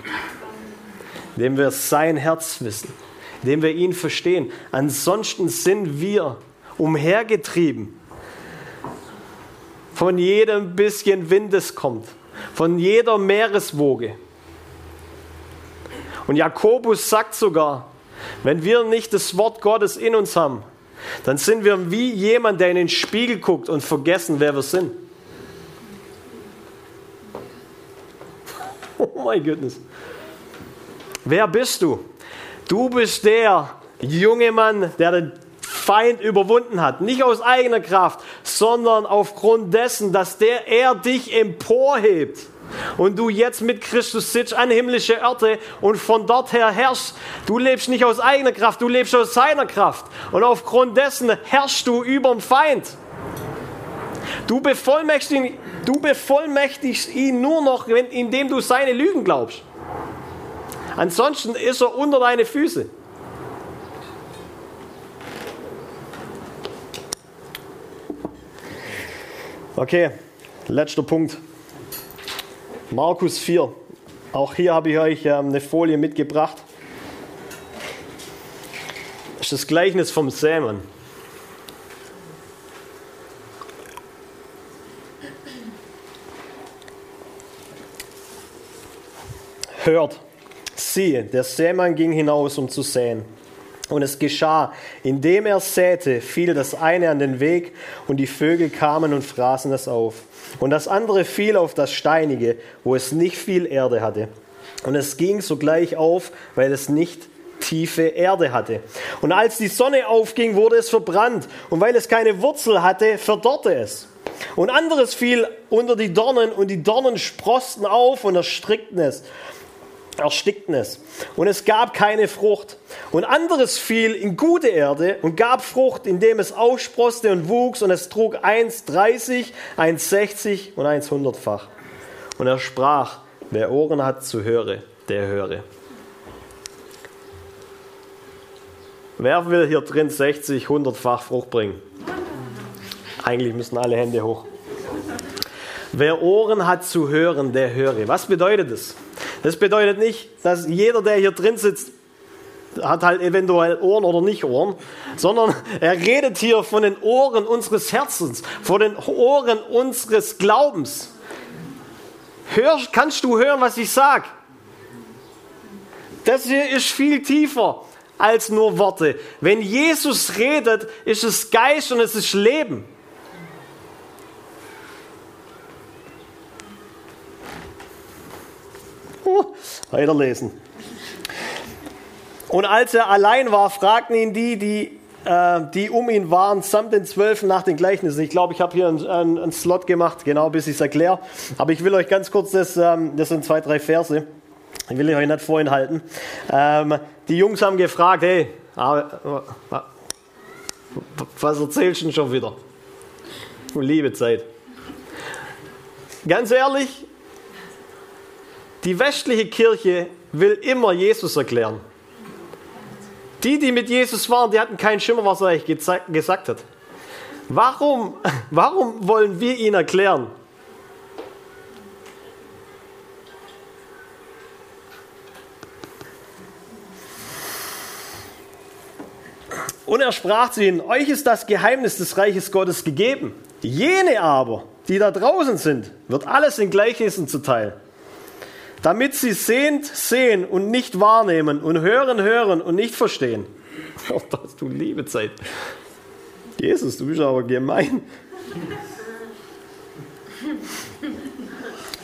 indem wir sein Herz wissen, indem wir ihn verstehen. Ansonsten sind wir umhergetrieben von jedem bisschen Windes kommt, von jeder Meereswoge. Und Jakobus sagt sogar, wenn wir nicht das Wort Gottes in uns haben, dann sind wir wie jemand, der in den Spiegel guckt und vergessen, wer wir sind. Oh mein Goodness. Wer bist du? Du bist der junge Mann, der den Feind überwunden hat. Nicht aus eigener Kraft, sondern aufgrund dessen, dass der, er dich emporhebt. Und du jetzt mit Christus sitzt an himmlische Orte und von dort her herrschst. Du lebst nicht aus eigener Kraft, du lebst aus seiner Kraft. Und aufgrund dessen herrschst du über den Feind. Du bevollmächtigst, du bevollmächtigst ihn nur noch, indem du seine Lügen glaubst. Ansonsten ist er unter deine Füße. Okay, letzter Punkt. Markus 4. Auch hier habe ich euch ähm, eine Folie mitgebracht. Das ist das Gleichnis vom Sämen. Hört, siehe, der Sämann ging hinaus, um zu säen. Und es geschah, indem er säte, fiel das eine an den Weg und die Vögel kamen und fraßen es auf. Und das andere fiel auf das Steinige, wo es nicht viel Erde hatte. Und es ging sogleich auf, weil es nicht tiefe Erde hatte. Und als die Sonne aufging, wurde es verbrannt. Und weil es keine Wurzel hatte, verdorrte es. Und anderes fiel unter die Dornen und die Dornen sprosten auf und erstrickten es erstickten es. Und es gab keine Frucht. Und anderes fiel in gute Erde und gab Frucht, indem es aufsproste und wuchs und es trug 1,30, 1,60 und 1,100-fach. Und er sprach, wer Ohren hat zu höre, der höre. Wer will hier drin 60, 100-fach Frucht bringen? Eigentlich müssen alle Hände hoch. Wer Ohren hat zu hören, der höre. Was bedeutet das? Das bedeutet nicht, dass jeder, der hier drin sitzt, hat halt eventuell Ohren oder nicht Ohren, sondern er redet hier von den Ohren unseres Herzens, von den Ohren unseres Glaubens. Hör, kannst du hören, was ich sage? Das hier ist viel tiefer als nur Worte. Wenn Jesus redet, ist es Geist und es ist Leben. weiterlesen. Und als er allein war, fragten ihn die, die, äh, die um ihn waren, samt den Zwölfen nach den Gleichnissen. Ich glaube, ich habe hier einen, einen, einen, Slot gemacht, genau bis ich es erkläre. Aber ich will euch ganz kurz, das, ähm, das sind zwei, drei Verse, ich will euch nicht vorenthalten. Ähm, die Jungs haben gefragt, hey, ah, was erzählst du denn schon wieder? Liebe Zeit. Ganz ehrlich, die westliche Kirche will immer Jesus erklären. Die, die mit Jesus waren, die hatten keinen Schimmer, was er eigentlich gesagt hat. Warum, warum wollen wir ihn erklären? Und er sprach zu ihnen, euch ist das Geheimnis des Reiches Gottes gegeben. Jene aber, die da draußen sind, wird alles in Gleichnissen zuteil. Damit sie sehend sehen und nicht wahrnehmen und hören, hören und nicht verstehen. Oh, das du liebe Zeit. Jesus, du bist aber gemein.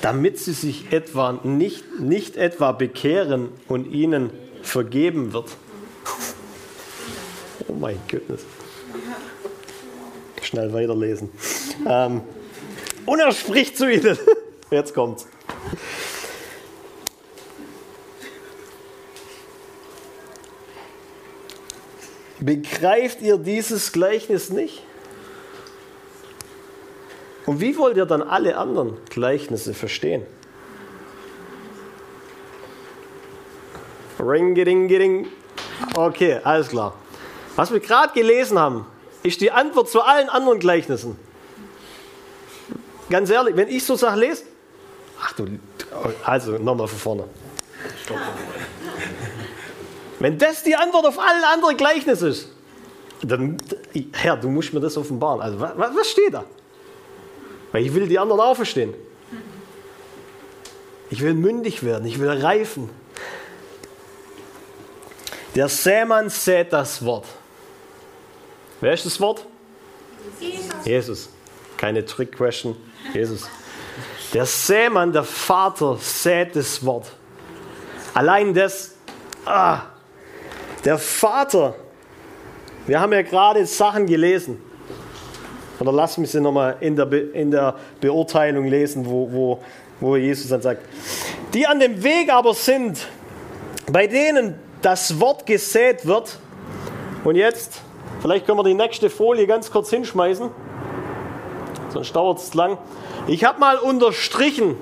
Damit sie sich etwa nicht, nicht etwa bekehren und ihnen vergeben wird. Oh mein Gott. Schnell weiterlesen. Ähm, und er spricht zu ihnen. Jetzt kommt's. Begreift ihr dieses Gleichnis nicht? Und wie wollt ihr dann alle anderen Gleichnisse verstehen? Ring, ding, ding. Okay, alles klar. Was wir gerade gelesen haben, ist die Antwort zu allen anderen Gleichnissen. Ganz ehrlich, wenn ich so Sachen lese, ach du, also nochmal von vorne. Wenn das die Antwort auf alle anderen Gleichnisse ist, dann, Herr, du musst mir das offenbaren. Also, was, was steht da? Weil ich will die anderen auch verstehen. Ich will mündig werden, ich will reifen. Der Sämann sät das Wort. Wer ist das Wort? Jesus. Jesus. Keine Trick-Question. Jesus. Der Sämann, der Vater, sät das Wort. Allein das. Ah, der Vater. Wir haben ja gerade Sachen gelesen. Oder lass mich sie nochmal in der, Be in der Beurteilung lesen, wo, wo, wo Jesus dann sagt. Die an dem Weg aber sind, bei denen das Wort gesät wird. Und jetzt Vielleicht können wir die nächste Folie ganz kurz hinschmeißen, sonst dauert es lang. Ich habe mal unterstrichen,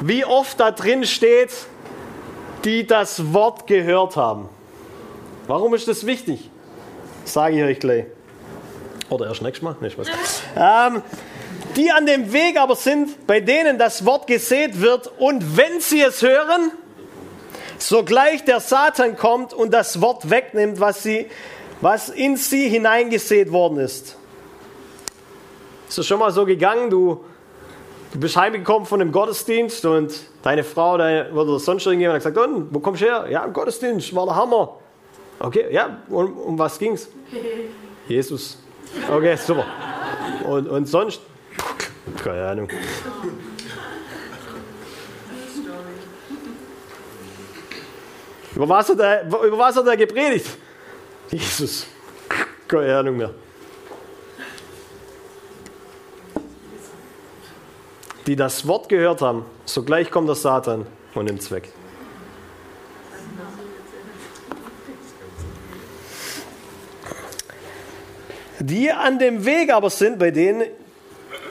wie oft da drin steht, die das Wort gehört haben. Warum ist das wichtig? Sage ich euch gleich. Oder erst nächstes Mal? Nee, ähm, die an dem Weg aber sind, bei denen das Wort gesät wird und wenn sie es hören, sogleich der Satan kommt und das Wort wegnimmt, was sie was in sie hineingesät worden ist. Ist es schon mal so gegangen, du, du bist heimgekommen von dem Gottesdienst und deine Frau deine, oder sonst irgendjemand hat gesagt, und, wo kommst du her? Ja, im Gottesdienst, war der Hammer. Okay, ja, und um was ging's? Jesus. Okay, super. Und, und sonst? Keine Ahnung. Über was hat er, über was hat er gepredigt? Jesus, keine Ahnung mehr. Die das Wort gehört haben, sogleich kommt der Satan und nimmt es weg. Die an dem Weg aber sind, bei denen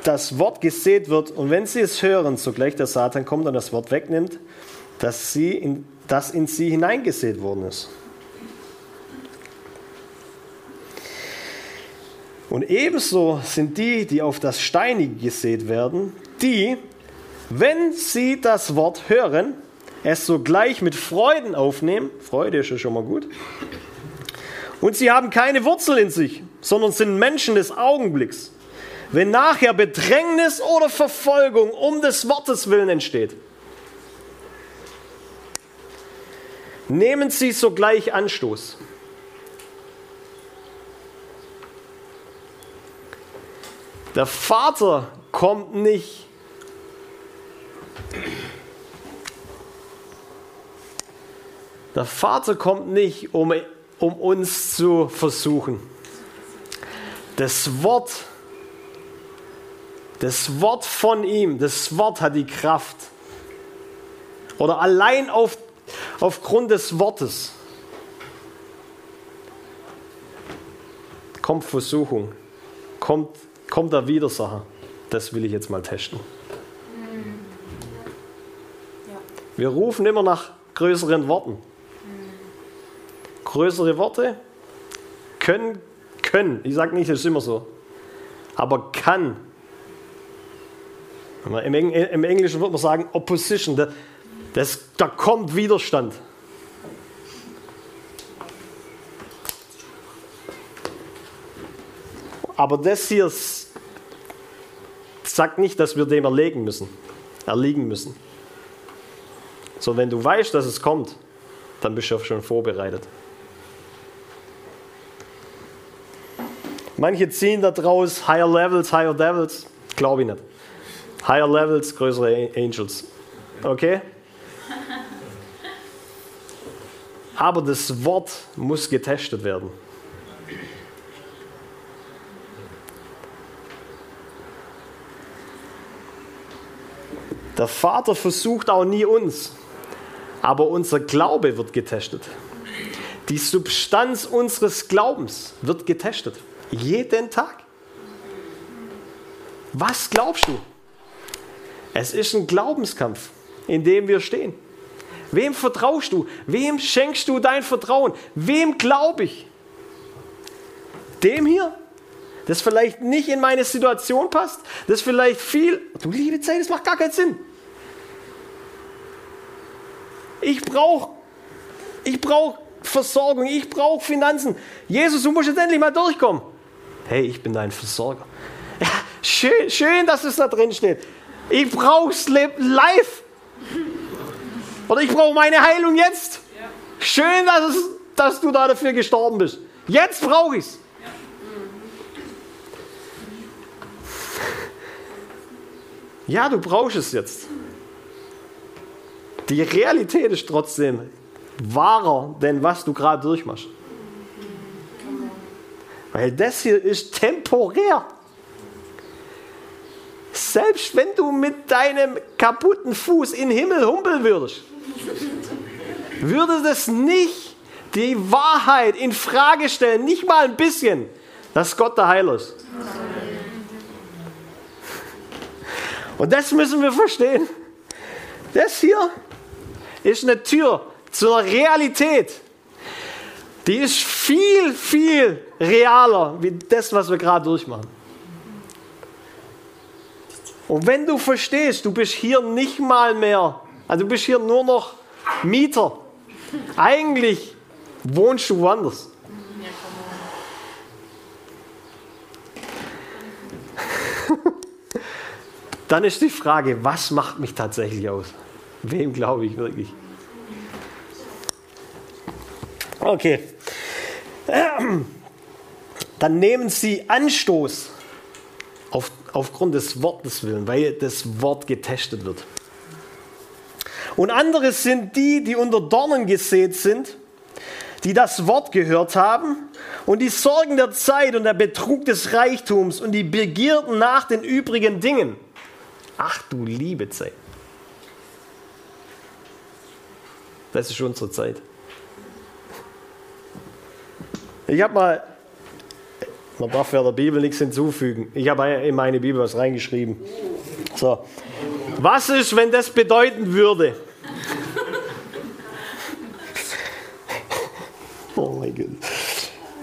das Wort gesät wird, und wenn sie es hören, sogleich der Satan kommt und das Wort wegnimmt, dass sie in, das in sie hineingesät worden ist. Und ebenso sind die, die auf das Steinige gesät werden, die, wenn sie das Wort hören, es sogleich mit Freuden aufnehmen. Freude ist ja schon mal gut. Und sie haben keine Wurzel in sich, sondern sind Menschen des Augenblicks. Wenn nachher Bedrängnis oder Verfolgung um des Wortes willen entsteht, nehmen sie sogleich Anstoß. Der Vater kommt nicht. Der Vater kommt nicht, um, um uns zu versuchen. Das Wort, das Wort von ihm, das Wort hat die Kraft. Oder allein auf, aufgrund des Wortes kommt Versuchung, kommt kommt der Widersacher. Das will ich jetzt mal testen. Wir rufen immer nach größeren Worten. größere Worte, können, können, ich sage nicht, das ist immer so, aber kann. Im, Englischen würde man sagen Opposition, das, das, da kommt Widerstand. Aber das hier sagt nicht, dass wir dem erlegen müssen, erliegen müssen. So, wenn du weißt, dass es kommt, dann bist du schon vorbereitet. Manche ziehen da draus Higher Levels, Higher Devils. Glaube ich nicht. Higher Levels, größere Angels. Okay? Aber das Wort muss getestet werden. Der Vater versucht auch nie uns, aber unser Glaube wird getestet. Die Substanz unseres Glaubens wird getestet. Jeden Tag. Was glaubst du? Es ist ein Glaubenskampf, in dem wir stehen. Wem vertraust du? Wem schenkst du dein Vertrauen? Wem glaube ich? Dem hier? Das vielleicht nicht in meine Situation passt? Das vielleicht viel. Du liebe Zeit, das macht gar keinen Sinn. Ich brauche ich brauch Versorgung, ich brauche Finanzen. Jesus, du musst jetzt endlich mal durchkommen. Hey, ich bin dein Versorger. Ja, schön, schön, dass es da drin steht. Ich brauche es live. Oder ich brauche meine Heilung jetzt. Schön, dass, es, dass du da dafür gestorben bist. Jetzt brauche ich es. Ja, du brauchst es jetzt. Die Realität ist trotzdem wahrer, denn was du gerade durchmachst. Weil das hier ist temporär. Selbst wenn du mit deinem kaputten Fuß in den Himmel humpeln würdest, würde das nicht die Wahrheit in Frage stellen, nicht mal ein bisschen, dass Gott der Heiler ist. Und das müssen wir verstehen. Das hier ist eine Tür zur Realität. Die ist viel, viel realer wie das, was wir gerade durchmachen. Und wenn du verstehst, du bist hier nicht mal mehr, also du bist hier nur noch Mieter. Eigentlich wohnst du woanders. Dann ist die Frage, was macht mich tatsächlich aus? Wem glaube ich wirklich? Okay. Dann nehmen Sie Anstoß auf, aufgrund des Wortes willen, weil das Wort getestet wird. Und andere sind die, die unter Dornen gesät sind, die das Wort gehört haben und die Sorgen der Zeit und der Betrug des Reichtums und die Begierden nach den übrigen Dingen. Ach du liebe Zeit. Das ist unsere Zeit. Ich habe mal man darf ja der Bibel nichts hinzufügen. Ich habe in meine Bibel was reingeschrieben. So. Was ist, wenn das bedeuten würde? Oh mein Gott.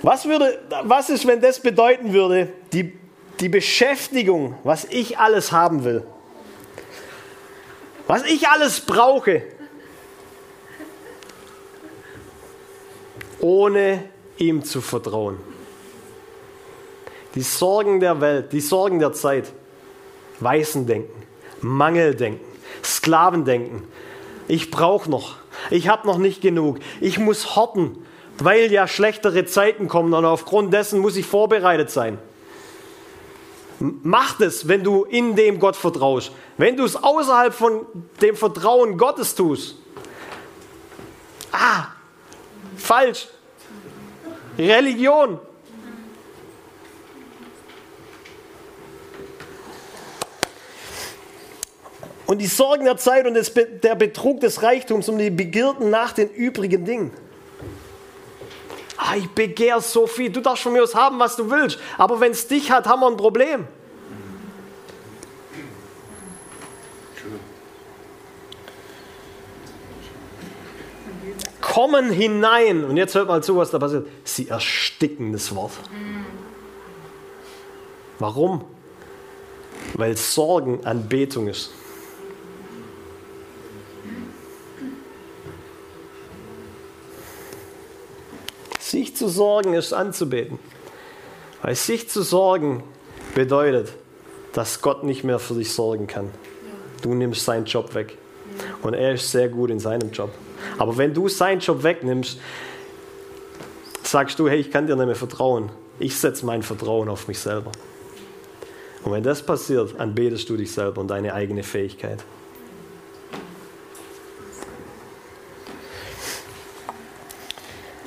Was, würde, was ist, wenn das bedeuten würde, die, die Beschäftigung, was ich alles haben will? Was ich alles brauche, ohne ihm zu vertrauen? Die Sorgen der Welt, die Sorgen der Zeit. Weißendenken, Mangeldenken, Sklavendenken. Ich brauche noch. Ich habe noch nicht genug. Ich muss horten, weil ja schlechtere Zeiten kommen und aufgrund dessen muss ich vorbereitet sein. Mach es, wenn du in dem Gott vertraust. Wenn du es außerhalb von dem Vertrauen Gottes tust. Ah, falsch. Religion, Und die Sorgen der Zeit und der Betrug des Reichtums und die Begierden nach den übrigen Dingen. Ah, ich begehre so viel. Du darfst von mir aus haben, was du willst. Aber wenn es dich hat, haben wir ein Problem. kommen hinein. Und jetzt hört mal zu, was da passiert. Sie ersticken das Wort. Warum? Weil Sorgen Anbetung ist. Zu sorgen ist anzubeten. Weil sich zu sorgen bedeutet, dass Gott nicht mehr für dich sorgen kann. Du nimmst seinen Job weg. Und er ist sehr gut in seinem Job. Aber wenn du seinen Job wegnimmst, sagst du, hey, ich kann dir nicht mehr vertrauen. Ich setze mein Vertrauen auf mich selber. Und wenn das passiert, anbetest du dich selber und deine eigene Fähigkeit.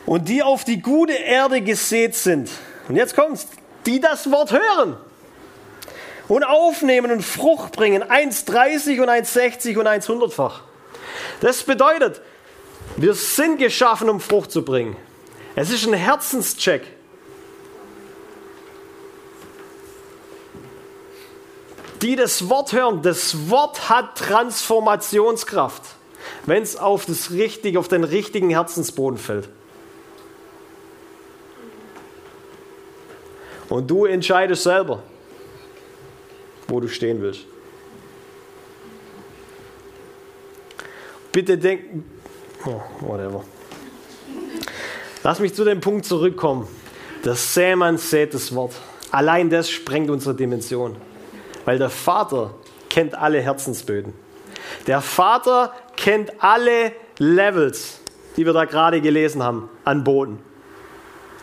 Und die auf die gute Erde gesät sind. Und jetzt kommt's, die das Wort hören und aufnehmen und Frucht bringen. 1,30 und 1,60 und 100-fach. Das bedeutet, wir sind geschaffen, um Frucht zu bringen. Es ist ein Herzenscheck. Die das Wort hören, das Wort hat Transformationskraft, wenn es auf, auf den richtigen Herzensboden fällt. Und du entscheidest selber, wo du stehen willst. Bitte denk, oh, whatever. Lass mich zu dem Punkt zurückkommen. Der Sämann sät das Wort. Allein das sprengt unsere Dimension. Weil der Vater kennt alle Herzensböden. Der Vater kennt alle Levels, die wir da gerade gelesen haben, an Boden.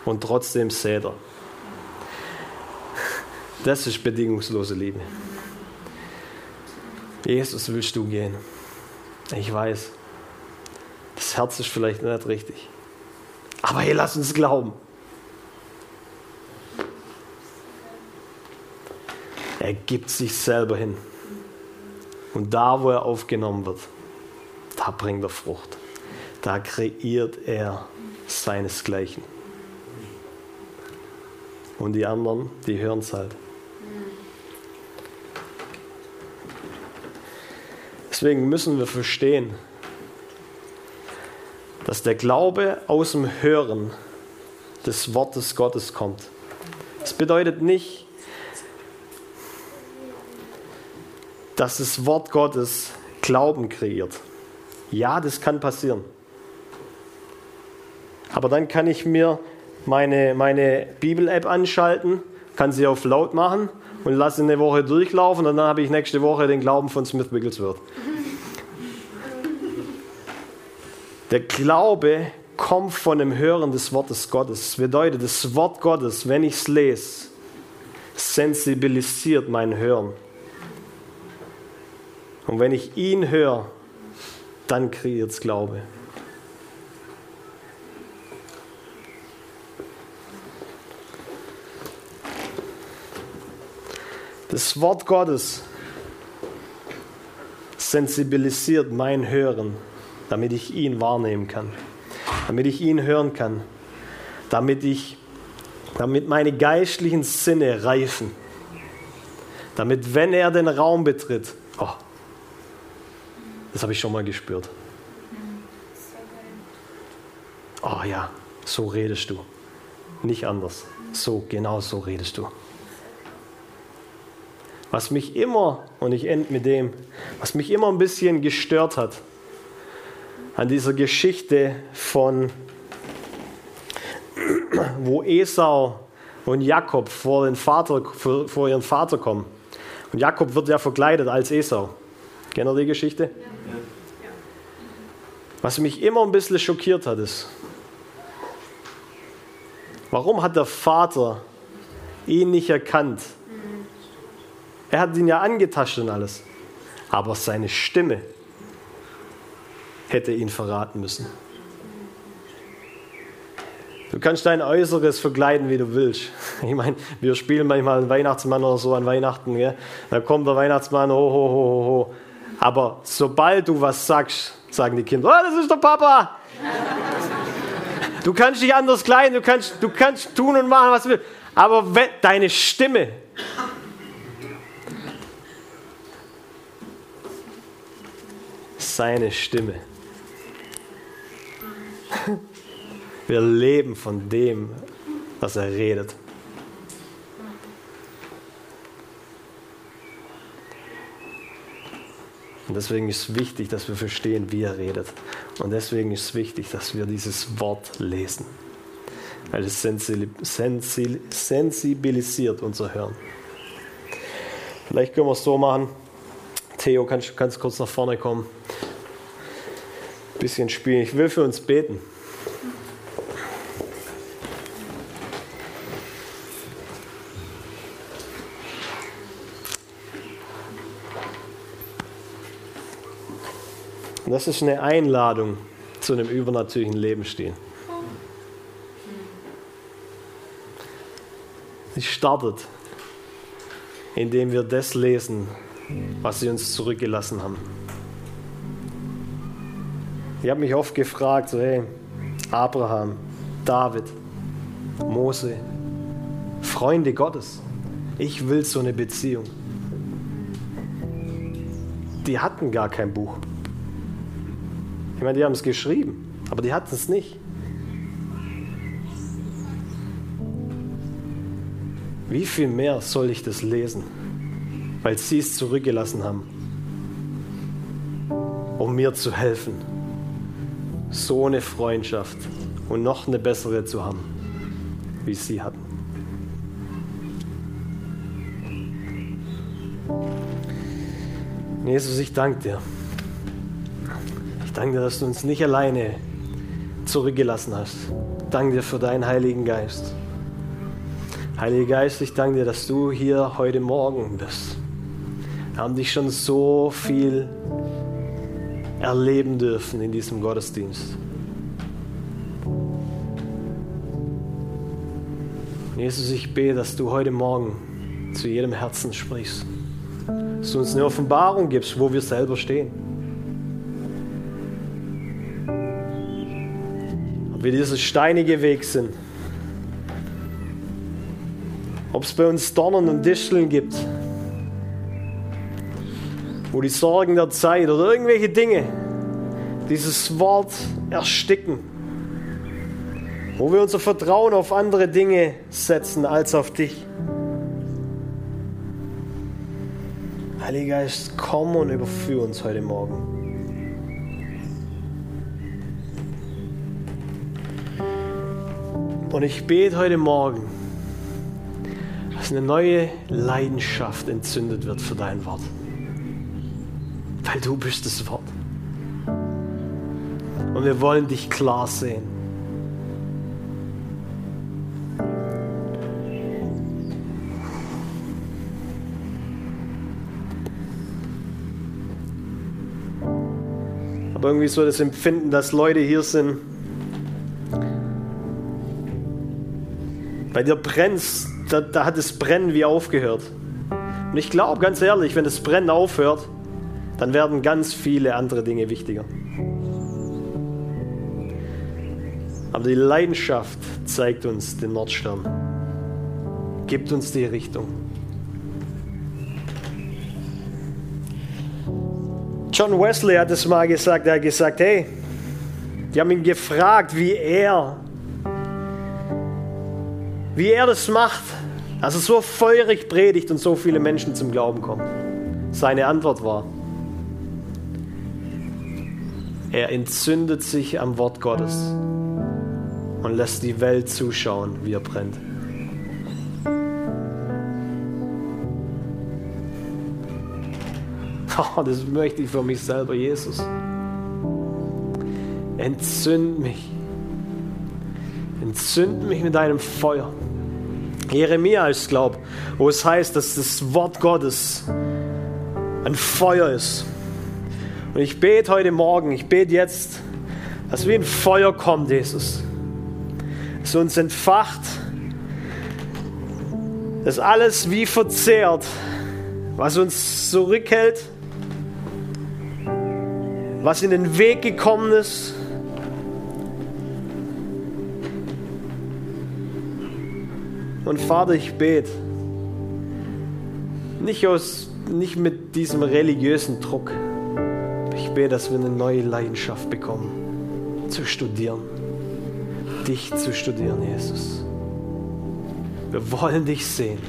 Und trotzdem sät er. Das ist bedingungslose Liebe. Jesus, willst du gehen? Ich weiß, das Herz ist vielleicht nicht richtig. Aber hey, lass uns glauben. Er gibt sich selber hin. Und da, wo er aufgenommen wird, da bringt er Frucht. Da kreiert er seinesgleichen. Und die anderen, die hören es halt. Deswegen müssen wir verstehen, dass der Glaube aus dem Hören des Wortes Gottes kommt. Das bedeutet nicht, dass das Wort Gottes Glauben kreiert. Ja, das kann passieren. Aber dann kann ich mir meine, meine Bibel-App anschalten, kann sie auf laut machen und lasse eine Woche durchlaufen und dann habe ich nächste Woche den Glauben von Smith Wigglesworth. Der Glaube kommt von dem Hören des Wortes Gottes. Das bedeutet, das Wort Gottes, wenn ich es lese, sensibilisiert mein Hören. Und wenn ich ihn höre, dann kreiert es Glaube. Das Wort Gottes sensibilisiert mein Hören damit ich ihn wahrnehmen kann, damit ich ihn hören kann, damit ich, damit meine geistlichen Sinne reifen, damit wenn er den Raum betritt, oh, das habe ich schon mal gespürt. Oh ja, so redest du, nicht anders. So, genau so redest du. Was mich immer, und ich ende mit dem, was mich immer ein bisschen gestört hat, an dieser Geschichte von, wo Esau und Jakob vor, den Vater, vor ihren Vater kommen. Und Jakob wird ja verkleidet als Esau. Kennt ihr die Geschichte? Was mich immer ein bisschen schockiert hat, ist, warum hat der Vater ihn nicht erkannt? Er hat ihn ja angetascht und alles. Aber seine Stimme hätte ihn verraten müssen. Du kannst dein Äußeres verkleiden, wie du willst. Ich meine, wir spielen manchmal einen Weihnachtsmann oder so an Weihnachten. Gell? Da kommt der Weihnachtsmann, ho, ho, ho, ho. Aber sobald du was sagst, sagen die Kinder, oh, das ist der Papa. Du kannst dich anders kleiden, du kannst, du kannst tun und machen, was du willst. Aber wenn, deine Stimme, seine Stimme Wir leben von dem, was er redet. Und deswegen ist es wichtig, dass wir verstehen, wie er redet. Und deswegen ist es wichtig, dass wir dieses Wort lesen. Weil es sensibilisiert unser Hören. Vielleicht können wir es so machen. Theo, kannst du kurz nach vorne kommen? Ein bisschen spielen. Ich will für uns beten. Und das ist eine Einladung zu einem übernatürlichen Lebensstil. Sie startet, indem wir das lesen, was sie uns zurückgelassen haben. Ich habe mich oft gefragt, so hey, Abraham, David, Mose, Freunde Gottes, ich will so eine Beziehung. Die hatten gar kein Buch. Ich meine, die haben es geschrieben, aber die hatten es nicht. Wie viel mehr soll ich das lesen, weil sie es zurückgelassen haben, um mir zu helfen, so eine Freundschaft und noch eine bessere zu haben, wie sie hatten. Jesus, ich danke dir danke dir, dass du uns nicht alleine zurückgelassen hast. Danke dir für deinen Heiligen Geist. Heiliger Geist, ich danke dir, dass du hier heute Morgen bist. Wir haben dich schon so viel erleben dürfen in diesem Gottesdienst. Jesus, ich bete, dass du heute Morgen zu jedem Herzen sprichst. Dass du uns eine Offenbarung gibst, wo wir selber stehen. Wir dieser steinige Weg sind. Ob es bei uns Dornen und Disteln gibt, wo die Sorgen der Zeit oder irgendwelche Dinge dieses Wort ersticken, wo wir unser Vertrauen auf andere Dinge setzen als auf dich. Heiliger Geist, komm und überführ uns heute Morgen. Und ich bete heute Morgen, dass eine neue Leidenschaft entzündet wird für dein Wort. Weil du bist das Wort. Und wir wollen dich klar sehen. Aber irgendwie so das Empfinden, dass Leute hier sind, Bei dir brennt da, da hat das Brennen wie aufgehört. Und ich glaube, ganz ehrlich, wenn das Brennen aufhört, dann werden ganz viele andere Dinge wichtiger. Aber die Leidenschaft zeigt uns den Nordstern, gibt uns die Richtung. John Wesley hat es mal gesagt, er hat gesagt, hey, die haben ihn gefragt, wie er wie er das macht, dass er so feurig predigt und so viele Menschen zum Glauben kommen. Seine Antwort war, er entzündet sich am Wort Gottes und lässt die Welt zuschauen, wie er brennt. Oh, das möchte ich für mich selber, Jesus. Entzünd mich. Entzünd mich mit deinem Feuer. Jeremia, ich glaube, wo es heißt, dass das Wort Gottes ein Feuer ist. Und ich bete heute Morgen, ich bete jetzt, dass wie ein Feuer kommt, Jesus. Es uns entfacht, dass alles wie verzehrt, was uns zurückhält, was in den Weg gekommen ist, Und Vater, ich bete, nicht, aus, nicht mit diesem religiösen Druck, ich bete, dass wir eine neue Leidenschaft bekommen zu studieren. Dich zu studieren, Jesus. Wir wollen dich sehen.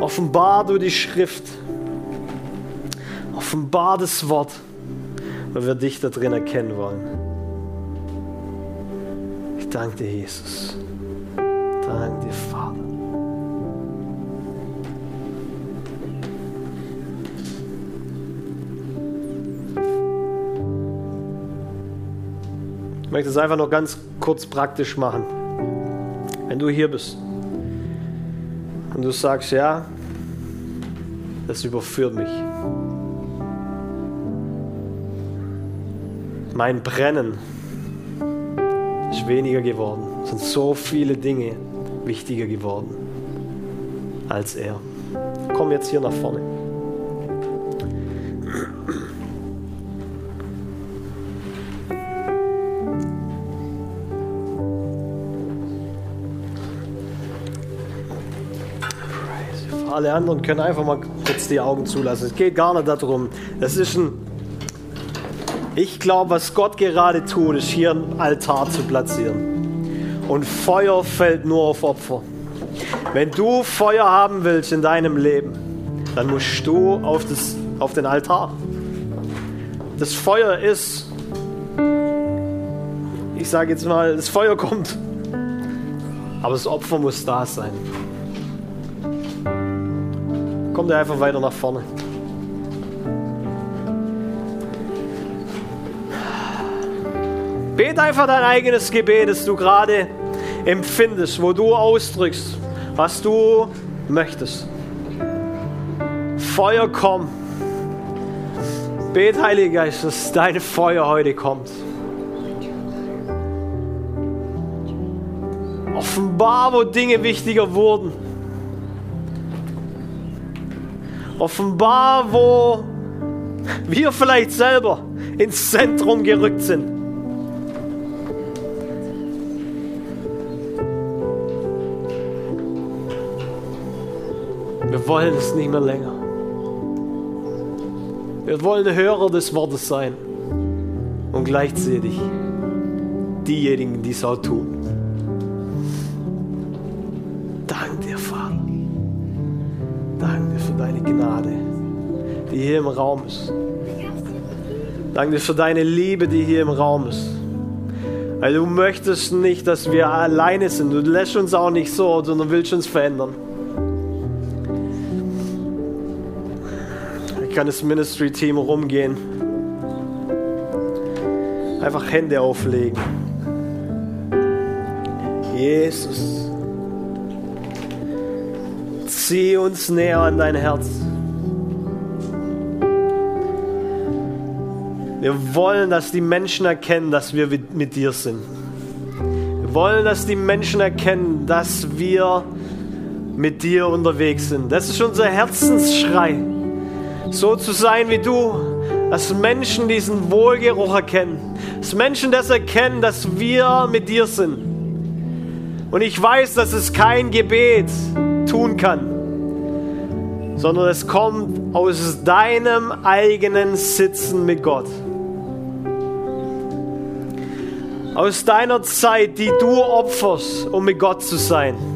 Offenbar du die Schrift. Offenbar das Wort, weil wir dich da drin erkennen wollen. Ich danke dir, Jesus. Danke dir, Vater. Ich möchte es einfach noch ganz kurz praktisch machen. Wenn du hier bist und du sagst, ja, das überführt mich. Mein Brennen ist weniger geworden. Es sind so viele Dinge wichtiger geworden als er. Komm jetzt hier nach vorne. Alle anderen können einfach mal kurz die Augen zulassen. Es geht gar nicht darum. Es ist ein. Ich glaube, was Gott gerade tut, ist hier einen Altar zu platzieren. Und Feuer fällt nur auf Opfer. Wenn du Feuer haben willst in deinem Leben, dann musst du auf, das, auf den Altar. Das Feuer ist, ich sage jetzt mal, das Feuer kommt, aber das Opfer muss da sein. Kommt er einfach weiter nach vorne. Bet einfach dein eigenes Gebet, das du gerade empfindest, wo du ausdrückst, was du möchtest. Feuer komm. Bet, Heiliger Geist, dass dein Feuer heute kommt. Offenbar, wo Dinge wichtiger wurden. Offenbar, wo wir vielleicht selber ins Zentrum gerückt sind. Wollen es nicht mehr länger. Wir wollen Hörer des Wortes sein und gleichzeitig diejenigen, die es auch tun. Dank dir, Vater. Danke dir für deine Gnade, die hier im Raum ist. Danke dir für deine Liebe, die hier im Raum ist. Weil du möchtest nicht, dass wir alleine sind. Du lässt uns auch nicht so, sondern willst uns verändern. Kann das Ministry-Team rumgehen. Einfach Hände auflegen. Jesus. Zieh uns näher an dein Herz. Wir wollen, dass die Menschen erkennen, dass wir mit dir sind. Wir wollen, dass die Menschen erkennen, dass wir mit dir unterwegs sind. Das ist unser Herzensschrei so zu sein wie du, dass Menschen diesen Wohlgeruch erkennen, dass Menschen das erkennen, dass wir mit dir sind. Und ich weiß, dass es kein Gebet tun kann, sondern es kommt aus deinem eigenen Sitzen mit Gott. Aus deiner Zeit, die du opferst, um mit Gott zu sein.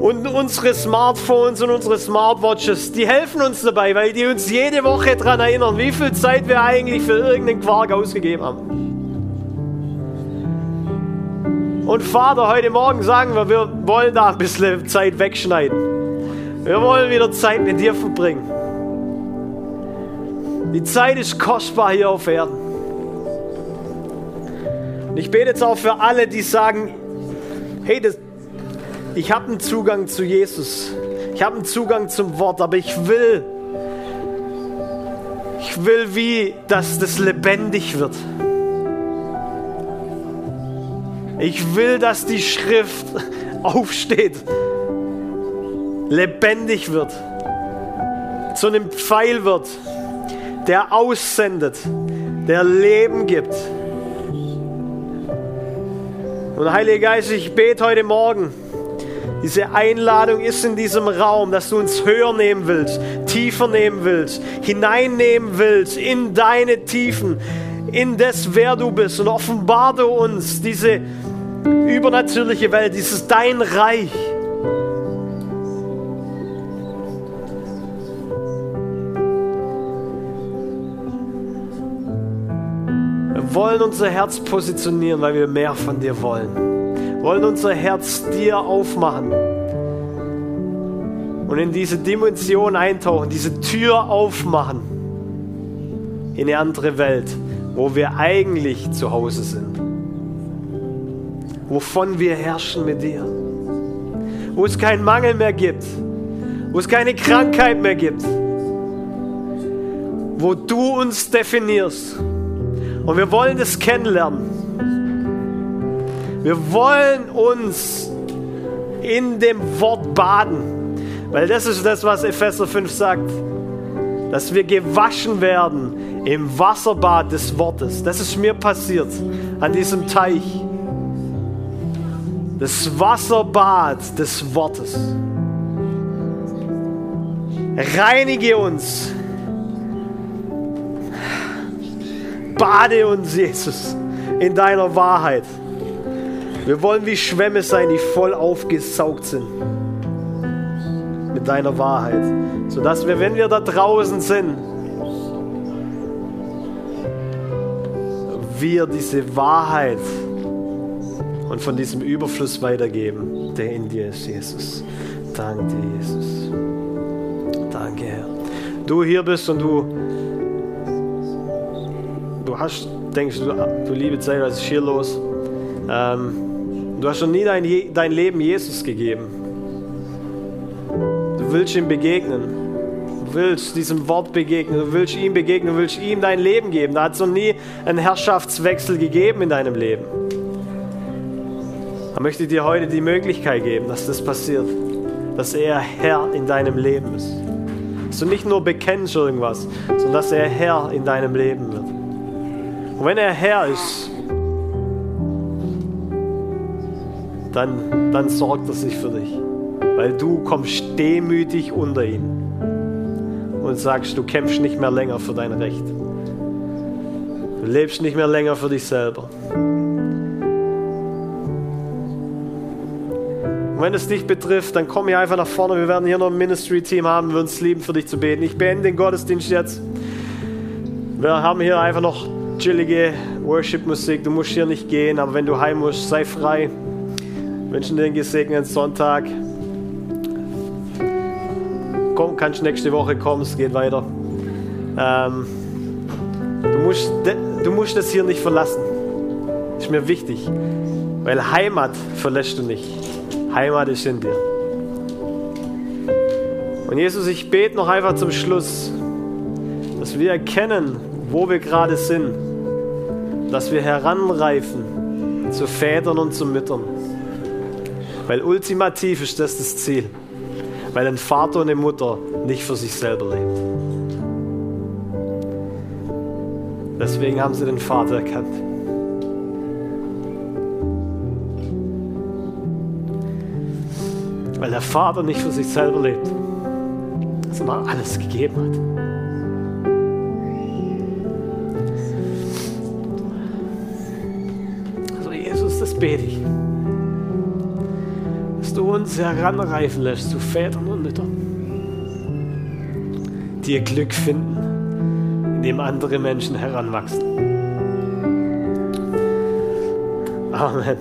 Und unsere Smartphones und unsere Smartwatches, die helfen uns dabei, weil die uns jede Woche daran erinnern, wie viel Zeit wir eigentlich für irgendeinen Quark ausgegeben haben. Und Vater, heute Morgen sagen wir, wir wollen da ein bisschen Zeit wegschneiden. Wir wollen wieder Zeit mit dir verbringen. Die Zeit ist kostbar hier auf Erden. Und ich bete jetzt auch für alle, die sagen, hey, das, ich habe einen Zugang zu Jesus. Ich habe einen Zugang zum Wort, aber ich will, ich will wie, dass das lebendig wird. Ich will, dass die Schrift aufsteht, lebendig wird, zu einem Pfeil wird, der aussendet, der Leben gibt. Und Heiliger Geist, ich bete heute Morgen, Diese Einladung ist in diesem Raum, dass du uns höher nehmen willst, tiefer nehmen willst, hineinnehmen willst in deine Tiefen, in das, wer du bist. Und offenbar du uns diese übernatürliche Welt, dieses dein Reich. Wir wollen unser Herz positionieren, weil wir mehr von dir wollen wollen unser Herz dir aufmachen und in diese Dimension eintauchen, diese Tür aufmachen in eine andere Welt, wo wir eigentlich zu Hause sind, wovon wir herrschen mit dir, wo es keinen Mangel mehr gibt, wo es keine Krankheit mehr gibt, wo du uns definierst. Und wir wollen das kennenlernen. Wir wollen uns in dem Wort baden, weil das ist das, was Epheser 5 sagt, dass wir gewaschen werden im Wasserbad des Wortes. Das ist mir passiert an diesem Teich. Das Wasserbad des Wortes. Reinige uns. Bade uns, Jesus, in deiner Wahrheit. Wir wollen wie Schwämme sein, die voll aufgesaugt sind mit deiner Wahrheit, sodass wir, wenn wir da draußen sind, wir diese Wahrheit und von diesem Überfluss weitergeben, der in dir ist, Jesus. Danke dir, Jesus. Danke, Herr. Du hier bist und du, du hast, denkst du, du liebe Zeit, was ist hier los? Ähm, Du hast schon nie dein, dein Leben Jesus gegeben. Du willst ihm begegnen. Du willst diesem Wort begegnen. Du willst ihm begegnen. Du willst ihm dein Leben geben. Da hat es noch nie einen Herrschaftswechsel gegeben in deinem Leben. Da möchte ich dir heute die Möglichkeit geben, dass das passiert. Dass er Herr in deinem Leben ist. Dass du nicht nur bekennst irgendwas, sondern dass er Herr in deinem Leben wird. Und wenn er Herr ist, dann, dann sorgt er sich für dich. Weil du kommst demütig unter ihn und sagst, du kämpfst nicht mehr länger für dein Recht. Du lebst nicht mehr länger für dich selber. Und wenn es dich betrifft, dann komm hier einfach nach vorne. Wir werden hier noch ein Ministry-Team haben. Wir würden es lieben, für dich zu beten. Ich beende den Gottesdienst jetzt. Wir haben hier einfach noch chillige Worship-Musik. Du musst hier nicht gehen, aber wenn du heim musst, sei frei wünschen dir einen gesegneten Sonntag. Komm, kannst nächste Woche kommen, es geht weiter. Ähm, du, musst, du musst das hier nicht verlassen. Ist mir wichtig. Weil Heimat verlässt du nicht. Heimat ist in dir. Und Jesus, ich bete noch einfach zum Schluss, dass wir erkennen, wo wir gerade sind. Dass wir heranreifen zu Vätern und zu Müttern. Weil ultimativ ist das das Ziel. Weil ein Vater und eine Mutter nicht für sich selber lebt. Deswegen haben sie den Vater erkannt. Weil der Vater nicht für sich selber lebt, sondern alles gegeben hat. Also Jesus, das bete ich du uns heranreifen lässt zu Vätern und Müttern, die ihr Glück finden, indem andere Menschen heranwachsen. Amen.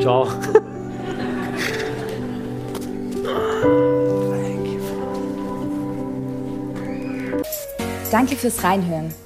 Ciao. Danke fürs Reinhören.